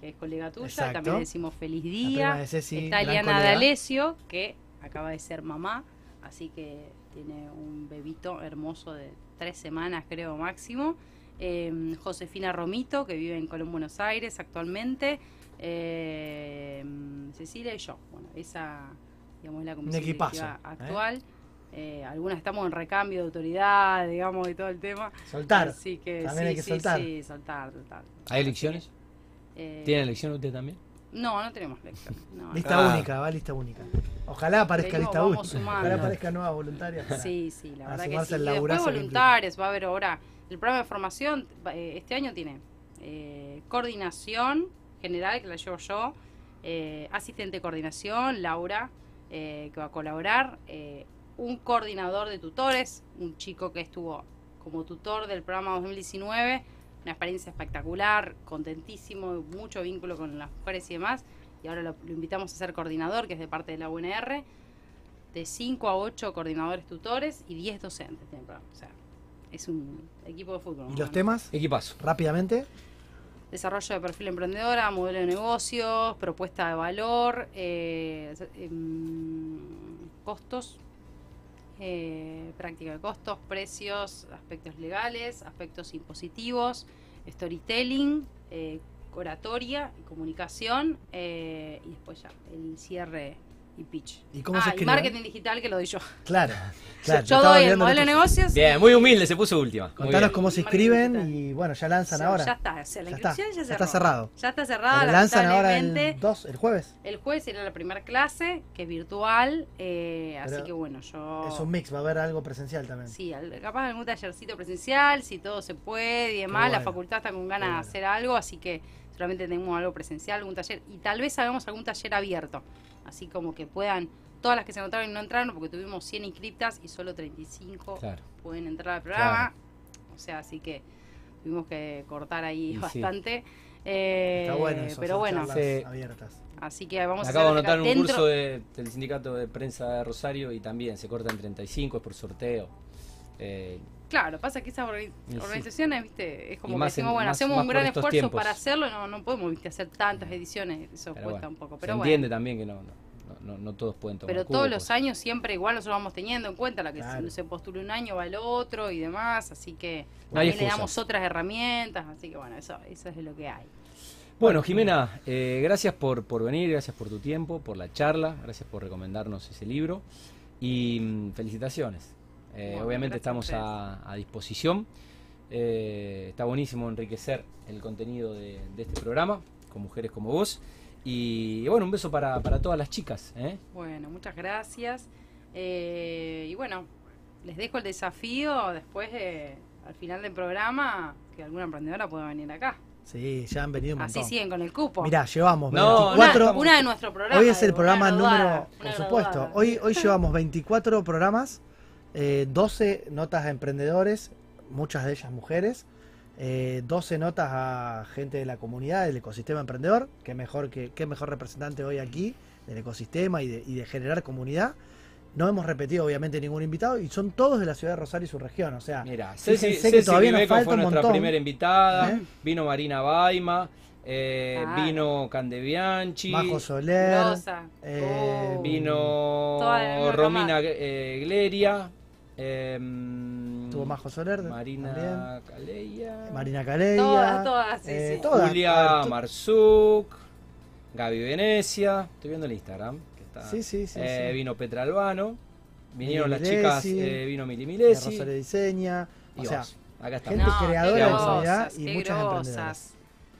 que es colega tuya, Exacto. también le decimos feliz día. de Ceci, Está Eliana. D'Alessio, que acaba de ser mamá, así que tiene un bebito hermoso de tres semanas, creo, máximo. Eh, Josefina Romito, que vive en Colón, Buenos Aires actualmente. Eh, Cecilia y yo. Bueno, esa digamos, la comisión equipazo, ¿eh? actual. Eh, algunas estamos en recambio de autoridad, digamos, y todo el tema. Soltar. Así que También sí, hay que sí, soltar. sí, soltar, soltar. ¿Hay elecciones? Eh, ¿Tienen elecciones usted también? No, no tenemos lección. No, Lista Ah. única, va lista única. Ojalá aparezca lista única. sumando. Ojalá aparezca nueva voluntaria. para- Sí, sí, la verdad que sí. Y después voluntarios, va a haber ahora el programa de formación, eh, este año tiene eh, coordinación general, que la llevo yo, eh, asistente de coordinación, Laura, eh, que va a colaborar, eh, un coordinador de tutores, un chico que estuvo como tutor del programa 2019, una experiencia espectacular, contentísimo, mucho vínculo con las mujeres y demás, y ahora lo, lo invitamos a ser coordinador, que es de parte de la UNR, de 5 a 8 coordinadores tutores y 10 docentes. O sea, es un equipo de fútbol. ¿Y ¿no? los temas? Equipazo. Rápidamente. Desarrollo de perfil emprendedora, modelo de negocios, propuesta de valor, eh, em, costos, eh, práctica de costos, precios, aspectos legales, aspectos impositivos, storytelling, eh, oratoria, comunicación eh, y después ya el cierre y pitch. ¿Y cómo ah, se y escribe? marketing digital que lo doy yo. Claro. claro yo doy el modelo de negocios. Bien, muy humilde, se puso última. Contanos cómo se Marketing digital. y bueno, ya lanzan ahora. Ya está, o sea, la Ya está, inscripción ya, ya cerró. está cerrado. Ya está cerrada, Pero lanzan ahora el 2, el jueves. El jueves será la primera clase, que es virtual, eh, así que bueno, yo... Es un mix, va a haber algo presencial también. Sí, capaz algún tallercito presencial, si todo se puede y demás. La facultad está con ganas bueno. de hacer algo, así que solamente tenemos algo presencial, algún taller. Y tal vez hagamos algún taller abierto, así como que puedan, todas las que se anotaron y no entraron, porque tuvimos 100 inscriptas y solo 35 Claro. pueden entrar al programa. O sea, así que tuvimos que cortar ahí Y sí. bastante. Eh, Está bueno eso, pero bueno, Sí. abiertas. así que vamos Me a acabo de anotar un dentro- curso de- del sindicato de prensa de Rosario y también se corta en 35, es por sorteo. Eh, Claro, pasa que esas sí. organizaciones, viste, es como que decimos, en- bueno, más- hacemos más un gran esfuerzo tiempos. para hacerlo, no, no podemos, viste, hacer tantas ediciones, eso pero cuesta bueno, un poco. se Pero entiende bueno, también que no, no, no, todos pueden tomar Pero todos los años siempre igual nosotros vamos teniendo en cuenta la que Claro. se, se postula un año va el otro y demás, así que también le damos otras herramientas, así que bueno, eso, eso es lo que hay. Bueno, Jimena, eh, gracias por, por venir, gracias por tu tiempo, por la charla, gracias por recomendarnos ese libro y mm, felicitaciones. Eh, Bueno, obviamente estamos a, a disposición. Eh, está buenísimo enriquecer el contenido de, de este programa con mujeres como vos. Y bueno, un beso para, para todas las chicas. ¿eh? Bueno, muchas gracias. Eh, y bueno, les dejo el desafío después de, al final del programa, que alguna emprendedora pueda venir acá. Sí, ya han venido un Así siguen con el cupo. Mirá, llevamos No, 24. una, una de nuestro programa. Hoy es el programa número, por supuesto, hoy, hoy llevamos 24 programas, eh, 12 notas a emprendedores, muchas de ellas mujeres, eh, 12 notas a gente de la comunidad, del ecosistema emprendedor, que mejor, que, qué mejor representante hoy aquí del ecosistema y de, y de generar comunidad. No hemos repetido obviamente ningún invitado y son todos de la ciudad de Rosario y su región, o sea, Mira, Ceci, que Ceci todavía nos Viveco falta fue un nuestra montón. primera invitada, ¿Eh? vino Marina Baima, eh, Ah. vino Candebianchi, Majo Soler, eh, Oh. vino Romina eh, Gleria, tuvo Majo Soler, Marina Caleya, Marina Caleya, Todas, todas, sí, eh, sí. todas. Julia Marzuk, Gaby Venecia, estoy viendo el Instagram. Que está, Sí, sí, sí, eh, sí. Vino Petra Albano, vinieron Mili las chicas, eh, vino Mili de Milesi, Rosario Diseña, y o sea, acá está. gente creadora de y muchas grosas. emprendedoras.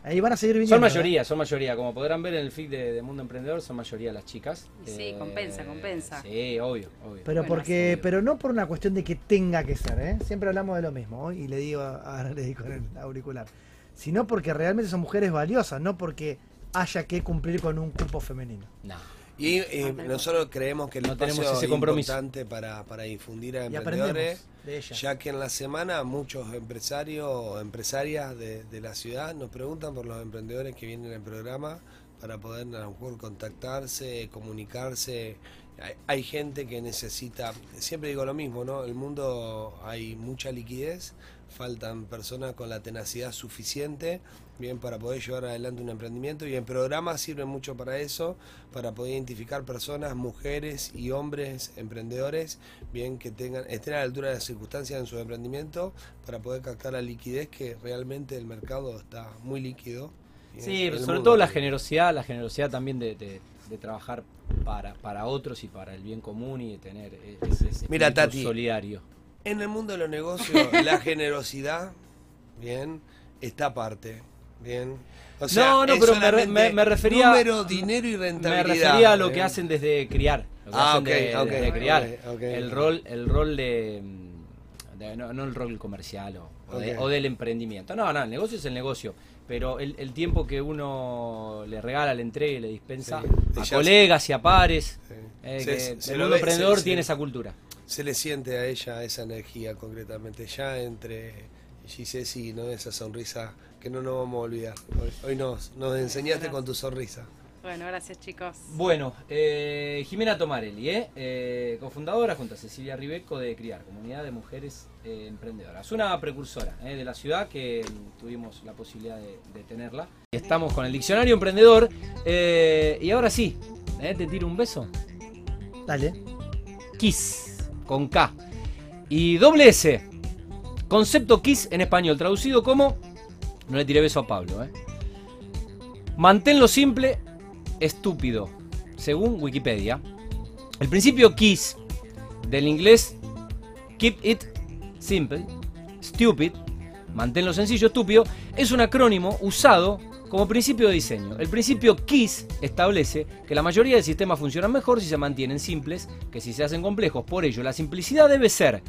Ahí van a seguir viniendo. Son ¿eh? mayoría, son mayoría. Como podrán ver en el feed de, de Mundo Emprendedor, son mayoría las chicas. Sí, compensa, compensa. Sí, obvio, obvio. Pero Bueno, porque, obvio. pero no por una cuestión de que tenga que ser, ¿eh? Siempre hablamos de lo mismo, ¿eh? y le digo, ahora le digo en el auricular, sino porque realmente son mujeres valiosas, no porque haya que cumplir con un cupo femenino. No. Y eh, nosotros creemos que el No tenemos espacio ese es compromiso. importante para, para difundir a Y emprendedores, de ya que en la semana muchos empresarios o empresarias de, de la ciudad nos preguntan por los emprendedores que vienen al programa para poder a lo mejor contactarse, comunicarse. Hay, hay gente que necesita, siempre digo lo mismo, ¿no? El mundo hay mucha liquidez, faltan personas con la tenacidad suficiente bien para poder llevar adelante un emprendimiento y el programa sirve mucho para eso, para poder identificar personas, mujeres y hombres emprendedores, bien que tengan estén a la altura de las circunstancias en su emprendimiento para poder captar la liquidez que realmente el mercado está muy líquido. Sí, sobre mundo todo la generosidad, la generosidad también de, de- de trabajar para, para otros y para el bien común y de tener e- ese, ese Mira, Tati. solidario. En el mundo de los negocios, la generosidad, bien, está aparte, bien. O No, no, pero me me- me refería- número, dinero y Me rentabilidad. refería a lo que bien. hacen desde criar. Lo que Ah, hacen ok, de, ok, desde criar. el rol, el rol de, mm, de- no, no el rol comercial o, o de- Ok. o del emprendimiento. No, no, el negocio es el negocio. Pero el, el tiempo que uno le regala, le entrega y le dispensa Sí, a colegas y a pares, Sí. eh, Se- que se el mundo ve- emprendedor se- tiene esa cultura. Se le siente a ella esa energía concretamente, ya entre Gisesi, ¿no? Esa sonrisa que no nos vamos a olvidar. Hoy, hoy nos, nos enseñaste con tu sonrisa. Bueno, gracias chicos. Bueno, eh, Jimena Tomarelli, eh, eh, cofundadora junto a Cecilia Ribeco de Criar, Comunidad de Mujeres eh, Emprendedoras. Una precursora eh, de la ciudad que mm, tuvimos la posibilidad de, de tenerla. Estamos con el diccionario emprendedor eh, y ahora sí, eh, te tiro un beso. Dale. Kiss, con K. Y doble S. Concepto Kiss en español, traducido como... No le tiré beso a Pablo, ¿eh? Manténlo simple, estúpido, según Wikipedia. El principio Kiss, del inglés Keep It Simple, Stupid, manténlo sencillo, estúpido, es un acrónimo usado como principio de diseño. El principio KISS establece que la mayoría de sistemas funcionan mejor si se mantienen simples que si se hacen complejos. Por ello, la simplicidad debe ser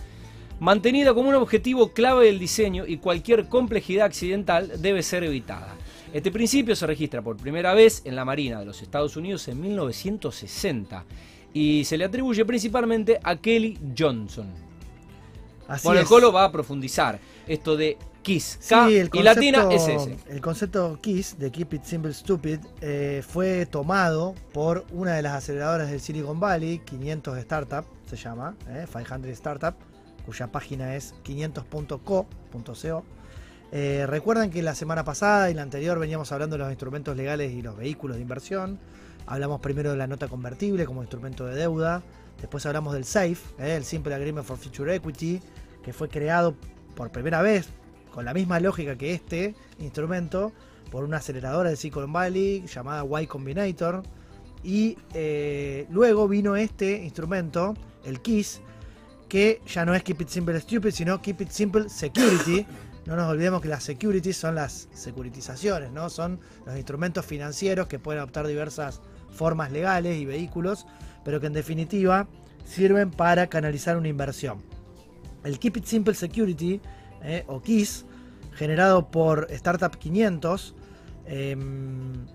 mantenida como un objetivo clave del diseño y cualquier complejidad accidental debe ser evitada. Este principio se registra por primera vez en la Marina de los Estados Unidos en 1960 y se le atribuye principalmente a Kelly Johnson. Así bueno, el. Colo va a profundizar esto de KISS, Sí, K el y latina concepto- SS. El concepto KISS de Keep It Simple Stupid eh, fue tomado por una de las aceleradoras del Silicon Valley, 500 Startup, se llama, eh, 500 Startup, cuya página es 500.co.co. Eh, Recuerdan que la semana pasada y la anterior veníamos hablando de los instrumentos legales y los vehículos de inversión. Hablamos primero de la nota convertible como instrumento de deuda. Después hablamos del SAFE, ¿eh? el Simple Agreement for Future Equity, que fue creado por primera vez con la misma lógica que este instrumento por una aceleradora de Silicon Valley llamada Y Combinator. Y eh, luego vino este instrumento, el KISS, que ya no es Keep It Simple Stupid, sino Keep It Simple Security. No nos olvidemos que las securities son las securitizaciones, ¿no? Son los instrumentos financieros que pueden adoptar diversas formas legales y vehículos, pero que en definitiva sirven para canalizar una inversión. El Keep It Simple Security, eh, o KISS, generado por Startup 500, em,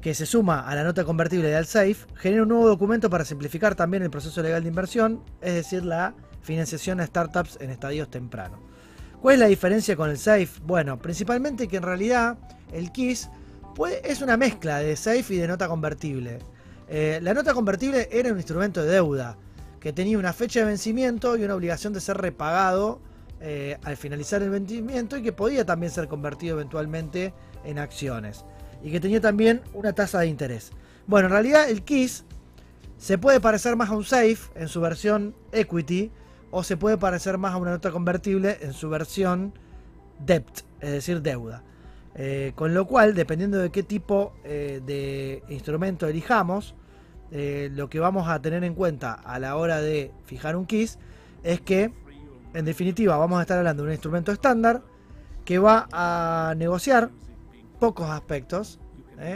que se suma a la nota convertible de AlSafe, genera un nuevo documento para simplificar también el proceso legal de inversión, es decir, la financiación a startups en estadios tempranos. ¿Cuál es la diferencia con el SAFE? Bueno, principalmente que en realidad el KISS es una mezcla de SAFE y de nota convertible. Eh, la nota convertible era un instrumento de deuda que tenía una fecha de vencimiento y una obligación de ser repagado eh, al finalizar el vencimiento y que podía también ser convertido eventualmente en acciones y que tenía también una tasa de interés. Bueno, en realidad el KISS se puede parecer más a un SAFE en su versión equity o se puede parecer más a una nota convertible en su versión debt, es decir, deuda. Eh, con lo cual, dependiendo de qué tipo eh, de instrumento elijamos, lo que vamos a tener en cuenta a la hora de fijar un KISS es que, en definitiva, vamos a estar hablando de un instrumento estándar que va a negociar pocos aspectos.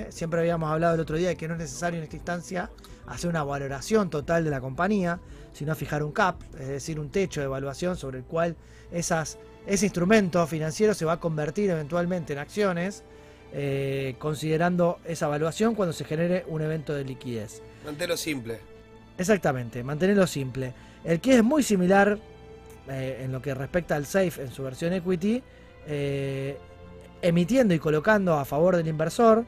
Siempre habíamos hablado el otro día de que no es necesario en esta instancia hacer una valoración total de la compañía, sino fijar un cap, es decir, un techo de evaluación sobre el cual esas ese instrumento financiero se va a convertir eventualmente en acciones, eh, considerando esa evaluación cuando se genere un evento de liquidez. Manténlo simple. Exactamente, mantenerlo simple. El que es muy similar eh, en lo que respecta al SAFE en su versión equity, eh, emitiendo y colocando a favor del inversor,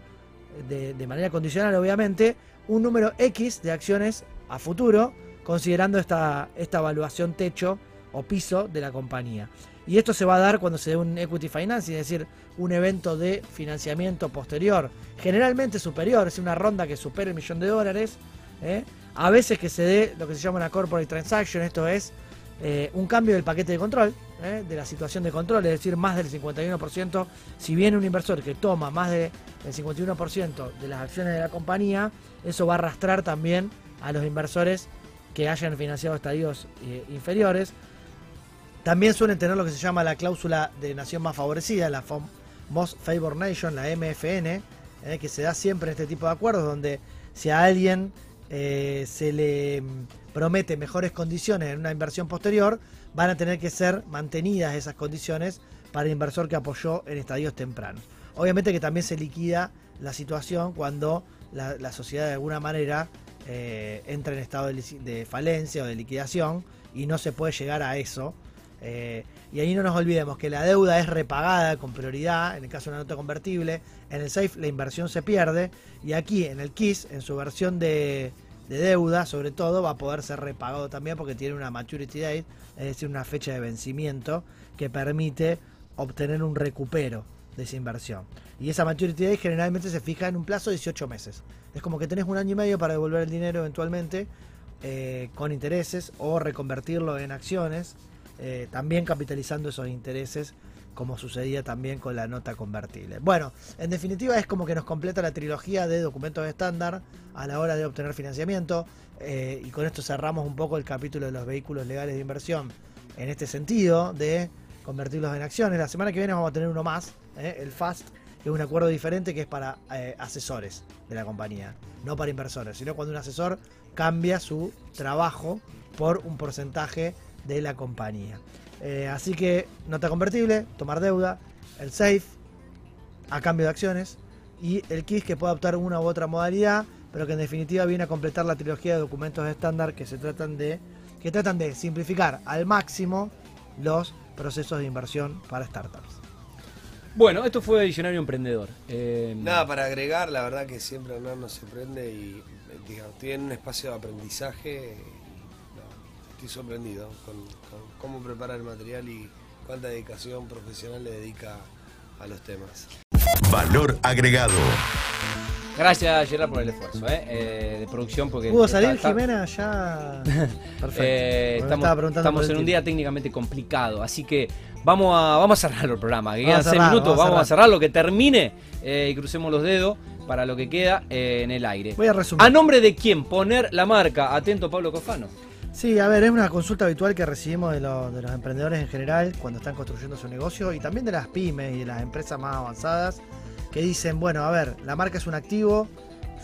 de, manera condicional obviamente, un número X de acciones a futuro, considerando esta, esta evaluación techo o piso de la compañía. Y esto se va a dar cuando se dé un equity financing, es decir, un evento de financiamiento posterior, generalmente superior, es una ronda que supere el millón de dólares. ¿eh? A veces que se dé lo que se llama una corporate transaction, esto es eh, un cambio del paquete de control, ¿eh? de la situación de control, es decir, más del 51%. Si viene un inversor que toma más del 51% de las acciones de la compañía, eso va a arrastrar también a los inversores que hayan financiado estadios inferiores. También suelen tener lo que se llama la cláusula de nación más favorecida, la Most Favored Nation, la MFN, eh, que se da siempre en este tipo de acuerdos, donde si a alguien eh, se le promete mejores condiciones en una inversión posterior, van a tener que ser mantenidas esas condiciones para el inversor que apoyó en estadios tempranos. Obviamente que también se liquida la situación cuando la, sociedad de alguna manera eh, entra en estado de falencia o de liquidación y no se puede llegar a eso eh, y ahí no nos olvidemos que la deuda es repagada con prioridad, en el caso de una nota convertible, en el SAFE la inversión se pierde y aquí en el KISS, en su versión de, deuda sobre todo, va a poder ser repagado también porque tiene una maturity date, es decir, una fecha de vencimiento que permite obtener un recupero de esa inversión. Y esa maturity date generalmente se fija en un plazo de 18 meses. Es como que tenés un año y medio para devolver el dinero eventualmente eh, con intereses o reconvertirlo en acciones eh, también capitalizando esos intereses como sucedía también con la nota convertible. Bueno, en definitiva es como que nos completa la trilogía de documentos estándar a la hora de obtener financiamiento eh, y con esto cerramos un poco el capítulo de los vehículos legales de inversión en este sentido de convertirlos en acciones. La semana que viene vamos a tener uno más, eh, el FAST, que es un acuerdo diferente que es para asesores de la compañía, no para inversores, sino cuando un asesor cambia su trabajo por un porcentaje de la compañía. Eh, así que nota convertible, tomar deuda, el SAFE a cambio de acciones y el KISS que puede adoptar una u otra modalidad, pero que en definitiva viene a completar la trilogía de documentos estándar que se tratan de que tratan de simplificar al máximo los procesos de inversión para startups. Bueno, esto fue Diccionario Emprendedor. Eh, Nada para agregar, la verdad que siempre no nos sorprende y digamos, tiene un espacio de aprendizaje estoy sorprendido con, cómo prepara el material y cuánta dedicación profesional le dedica a los temas. Valor agregado. Gracias, Gerard, por el esfuerzo ¿eh? Eh, de producción. porque ¿Pudo salir está- Jimena ya? Perfecto. Eh, estamos en un día técnicamente complicado, así que vamos a, vamos a cerrar el programa. Que quedan seis cerrar, minutos, vamos a vamos a cerrar lo que termine eh, y crucemos los dedos para lo que queda eh, en el aire. Voy a resumir. ¿A nombre de quién poner la marca? Atento, Pablo Cofano. Sí, a ver, es una consulta habitual que recibimos de, los- de los emprendedores en general cuando están construyendo su negocio y también de las pymes y de las empresas más avanzadas que dicen, bueno, a ver, la marca es un activo,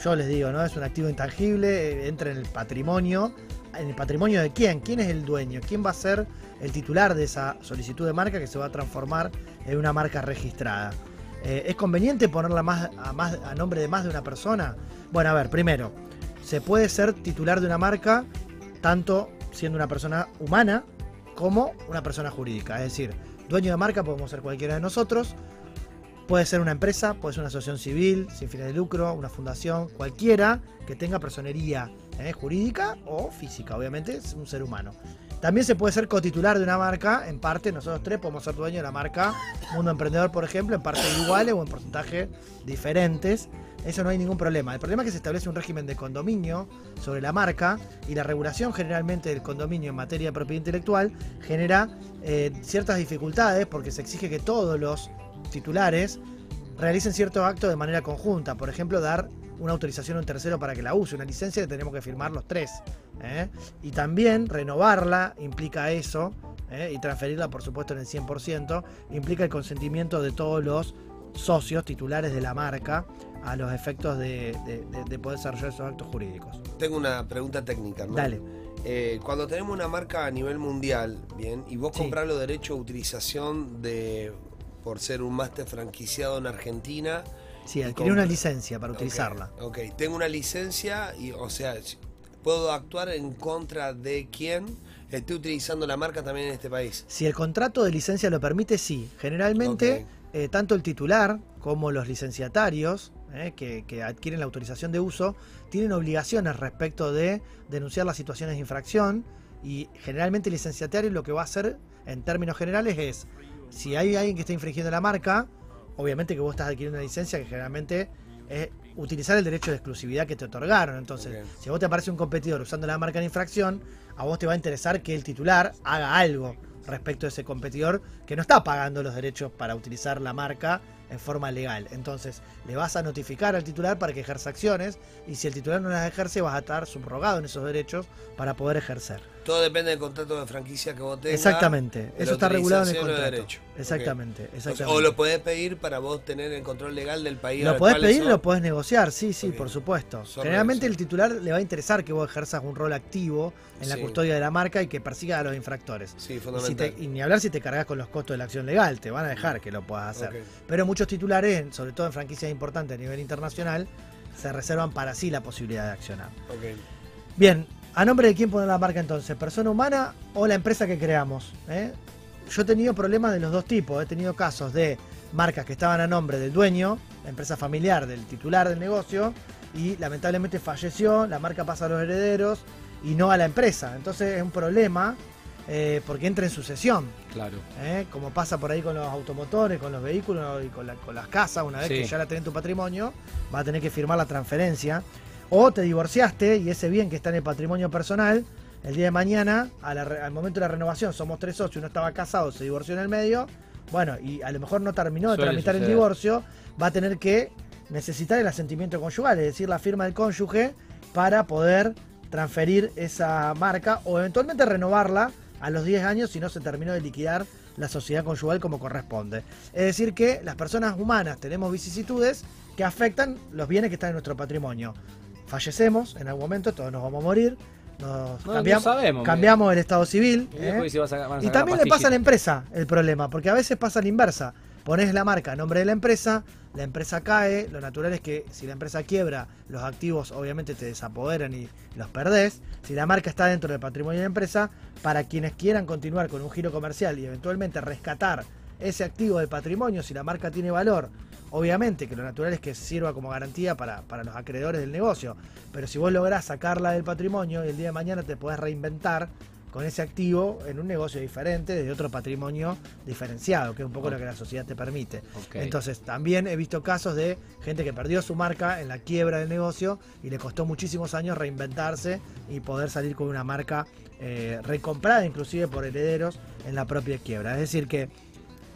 yo les digo, ¿no? Es un activo intangible, eh, entra en el patrimonio. ¿En el patrimonio de quién? ¿Quién es el dueño? ¿Quién va a ser el titular de esa solicitud de marca que se va a transformar en una marca registrada? Eh, ¿Es conveniente ponerla más a, más a nombre de más de una persona? Bueno, a ver, primero, se puede ser titular de una marca tanto siendo una persona humana como una persona jurídica. Es decir, dueño de marca podemos ser cualquiera de nosotros. Puede ser una empresa, puede ser una asociación civil, sin fines de lucro, una fundación, cualquiera que tenga personería eh, jurídica o física, obviamente es un ser humano. También se puede ser cotitular de una marca, en parte nosotros tres podemos ser dueños de la marca Mundo Emprendedor, por ejemplo, en partes iguales o en porcentajes diferentes. Eso no hay ningún problema. El problema es que se establece un régimen de condominio sobre la marca y la regulación generalmente del condominio en materia de propiedad intelectual genera eh, ciertas dificultades porque se exige que todos los titulares realicen ciertos actos de manera conjunta. Por ejemplo, dar una autorización a un tercero para que la use, una licencia que tenemos que firmar los tres. ¿eh? Y también renovarla implica eso, ¿eh? y transferirla por supuesto en el 100%, implica el consentimiento de todos los socios titulares de la marca a los efectos de, de- de- de poder desarrollar esos actos jurídicos. Tengo una pregunta técnica, ¿no? Dale. Eh, cuando tenemos una marca a nivel mundial, bien, y vos Sí. comprás los derechos de utilización de por ser un máster franquiciado en Argentina. Sí, adquirir una licencia para utilizarla. Ok, tengo una licencia y, o sea, puedo actuar en contra de quien esté utilizando la marca también en este país. Si el contrato de licencia lo permite, sí. Generalmente, eh, tanto el titular como los licenciatarios eh, que, que adquieren la autorización de uso tienen obligaciones respecto de denunciar las situaciones de infracción y generalmente el licenciatario lo que va a hacer en términos generales es, si hay alguien que está infringiendo la marca, obviamente que vos estás adquiriendo una licencia que generalmente es utilizar el derecho de exclusividad que te otorgaron. Entonces, si a vos te aparece un competidor usando la marca en infracción, a vos te va a interesar que el titular haga algo respecto a ese competidor que no está pagando los derechos para utilizar la marca en forma legal. Entonces, le vas a notificar al titular para que ejerza acciones y si el titular no las ejerce, vas a estar subrogado en esos derechos para poder ejercer. Todo depende del contrato de franquicia que vos tengas. Exactamente, eso está regulado en el utilización de contrato. derecho. Exactamente, O sea, exactamente. O lo podés pedir para vos tener el control legal del país. Lo podés pedir y sos. lo podés negociar, sí, sí, por supuesto. Son Generalmente el titular le va a interesar que vos ejerzas un rol activo en la Sí. custodia de la marca y que persiga a los infractores. Sí, Y, si fundamental. te- y ni hablar si te cargas con los costos de la acción legal, te van a dejar que lo puedas hacer. Pero muchos titulares, sobre todo en franquicias importantes a nivel internacional, se reservan para sí la posibilidad de accionar. Ok. Bien, ¿a nombre de quién poner la marca entonces? ¿Persona humana o la empresa que creamos? ¿Eh? Yo he tenido problemas de los dos tipos. He tenido casos de marcas que estaban a nombre del dueño, la empresa familiar, del titular del negocio, y lamentablemente falleció, la marca pasa a los herederos y no a la empresa. Entonces es un problema eh, porque entra en sucesión. Claro. ¿eh? como pasa por ahí con los automotores, con los vehículos y con, la- con las casas, una vez Sí. que ya la tenés en tu patrimonio, vas a tener que firmar la transferencia. O te divorciaste y ese bien que está en el patrimonio personal, el día de mañana, la al momento de la renovación, somos tres socios, uno estaba casado, se divorció en el medio, bueno, y a lo mejor no terminó de Suele tramitar el divorcio, va a tener que necesitar el asentimiento conyugal, es decir, la firma del cónyuge, para poder transferir esa marca o eventualmente renovarla a los 10 años si no se terminó de liquidar la sociedad conyugal como corresponde. Es decir, que las personas humanas tenemos vicisitudes que afectan los bienes que están en nuestro patrimonio. Fallecemos en algún momento, todos nos vamos a morir, nos No, cambiamos, no sabemos, cambiamos el estado civil. ¿eh? a- a Y sacar también le pasa a la empresa el problema, porque a veces pasa la inversa. Pones la marca a nombre de la empresa, la empresa cae, lo natural es que si la empresa quiebra, los activos obviamente te desapoderan y los perdés. Si la marca está dentro del patrimonio de la empresa, para quienes quieran continuar con un giro comercial y eventualmente rescatar ese activo del patrimonio, si la marca tiene valor, obviamente que lo natural es que sirva como garantía para, para los acreedores del negocio. Pero si vos lográs sacarla del patrimonio y el día de mañana te podés reinventar con ese activo en un negocio diferente, de otro patrimonio diferenciado, que es un poco lo que la sociedad te permite. Entonces, también he visto casos de gente que perdió su marca en la quiebra del negocio y le costó muchísimos años reinventarse y poder salir con una marca eh, recomprada inclusive por herederos en la propia quiebra. Es decir, que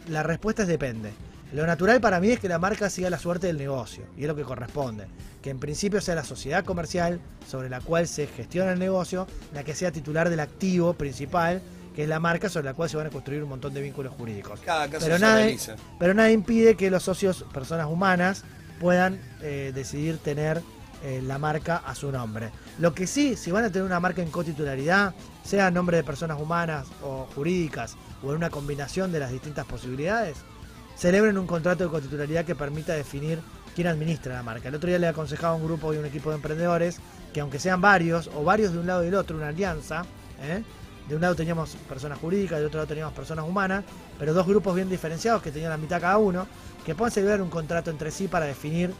la respuesta es depende. Lo natural para mí es que la marca siga la suerte del negocio, y es lo que corresponde. Que en principio sea la sociedad comercial sobre la cual se gestiona el negocio, la que sea titular del activo principal, que es la marca sobre la cual se van a construir un montón de vínculos jurídicos. Cada caso Pero se nada, pero nada impide que los socios, personas humanas, puedan eh, decidir tener eh, la marca a su nombre. Lo que sí, si van a tener una marca en cotitularidad, sea en nombre de personas humanas o jurídicas, o en una combinación de las distintas posibilidades, celebren un contrato de cotitularidad que permita definir quién administra la marca. El otro día le aconsejaba a un grupo y un equipo de emprendedores que aunque sean varios, o varios de un lado y del otro, una alianza, ¿eh? de un lado teníamos personas jurídicas, del otro lado teníamos personas humanas, pero dos grupos bien diferenciados que tenían la mitad cada uno, que puedan celebrar un contrato entre sí para definir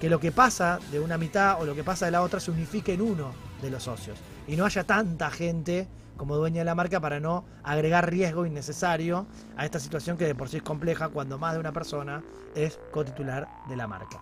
que lo que pasa de una mitad o lo que pasa de la otra se unifique en uno de los socios y no haya tanta gente como dueña de la marca para no agregar riesgo innecesario a esta situación que de por sí es compleja cuando más de una persona es cotitular de la marca.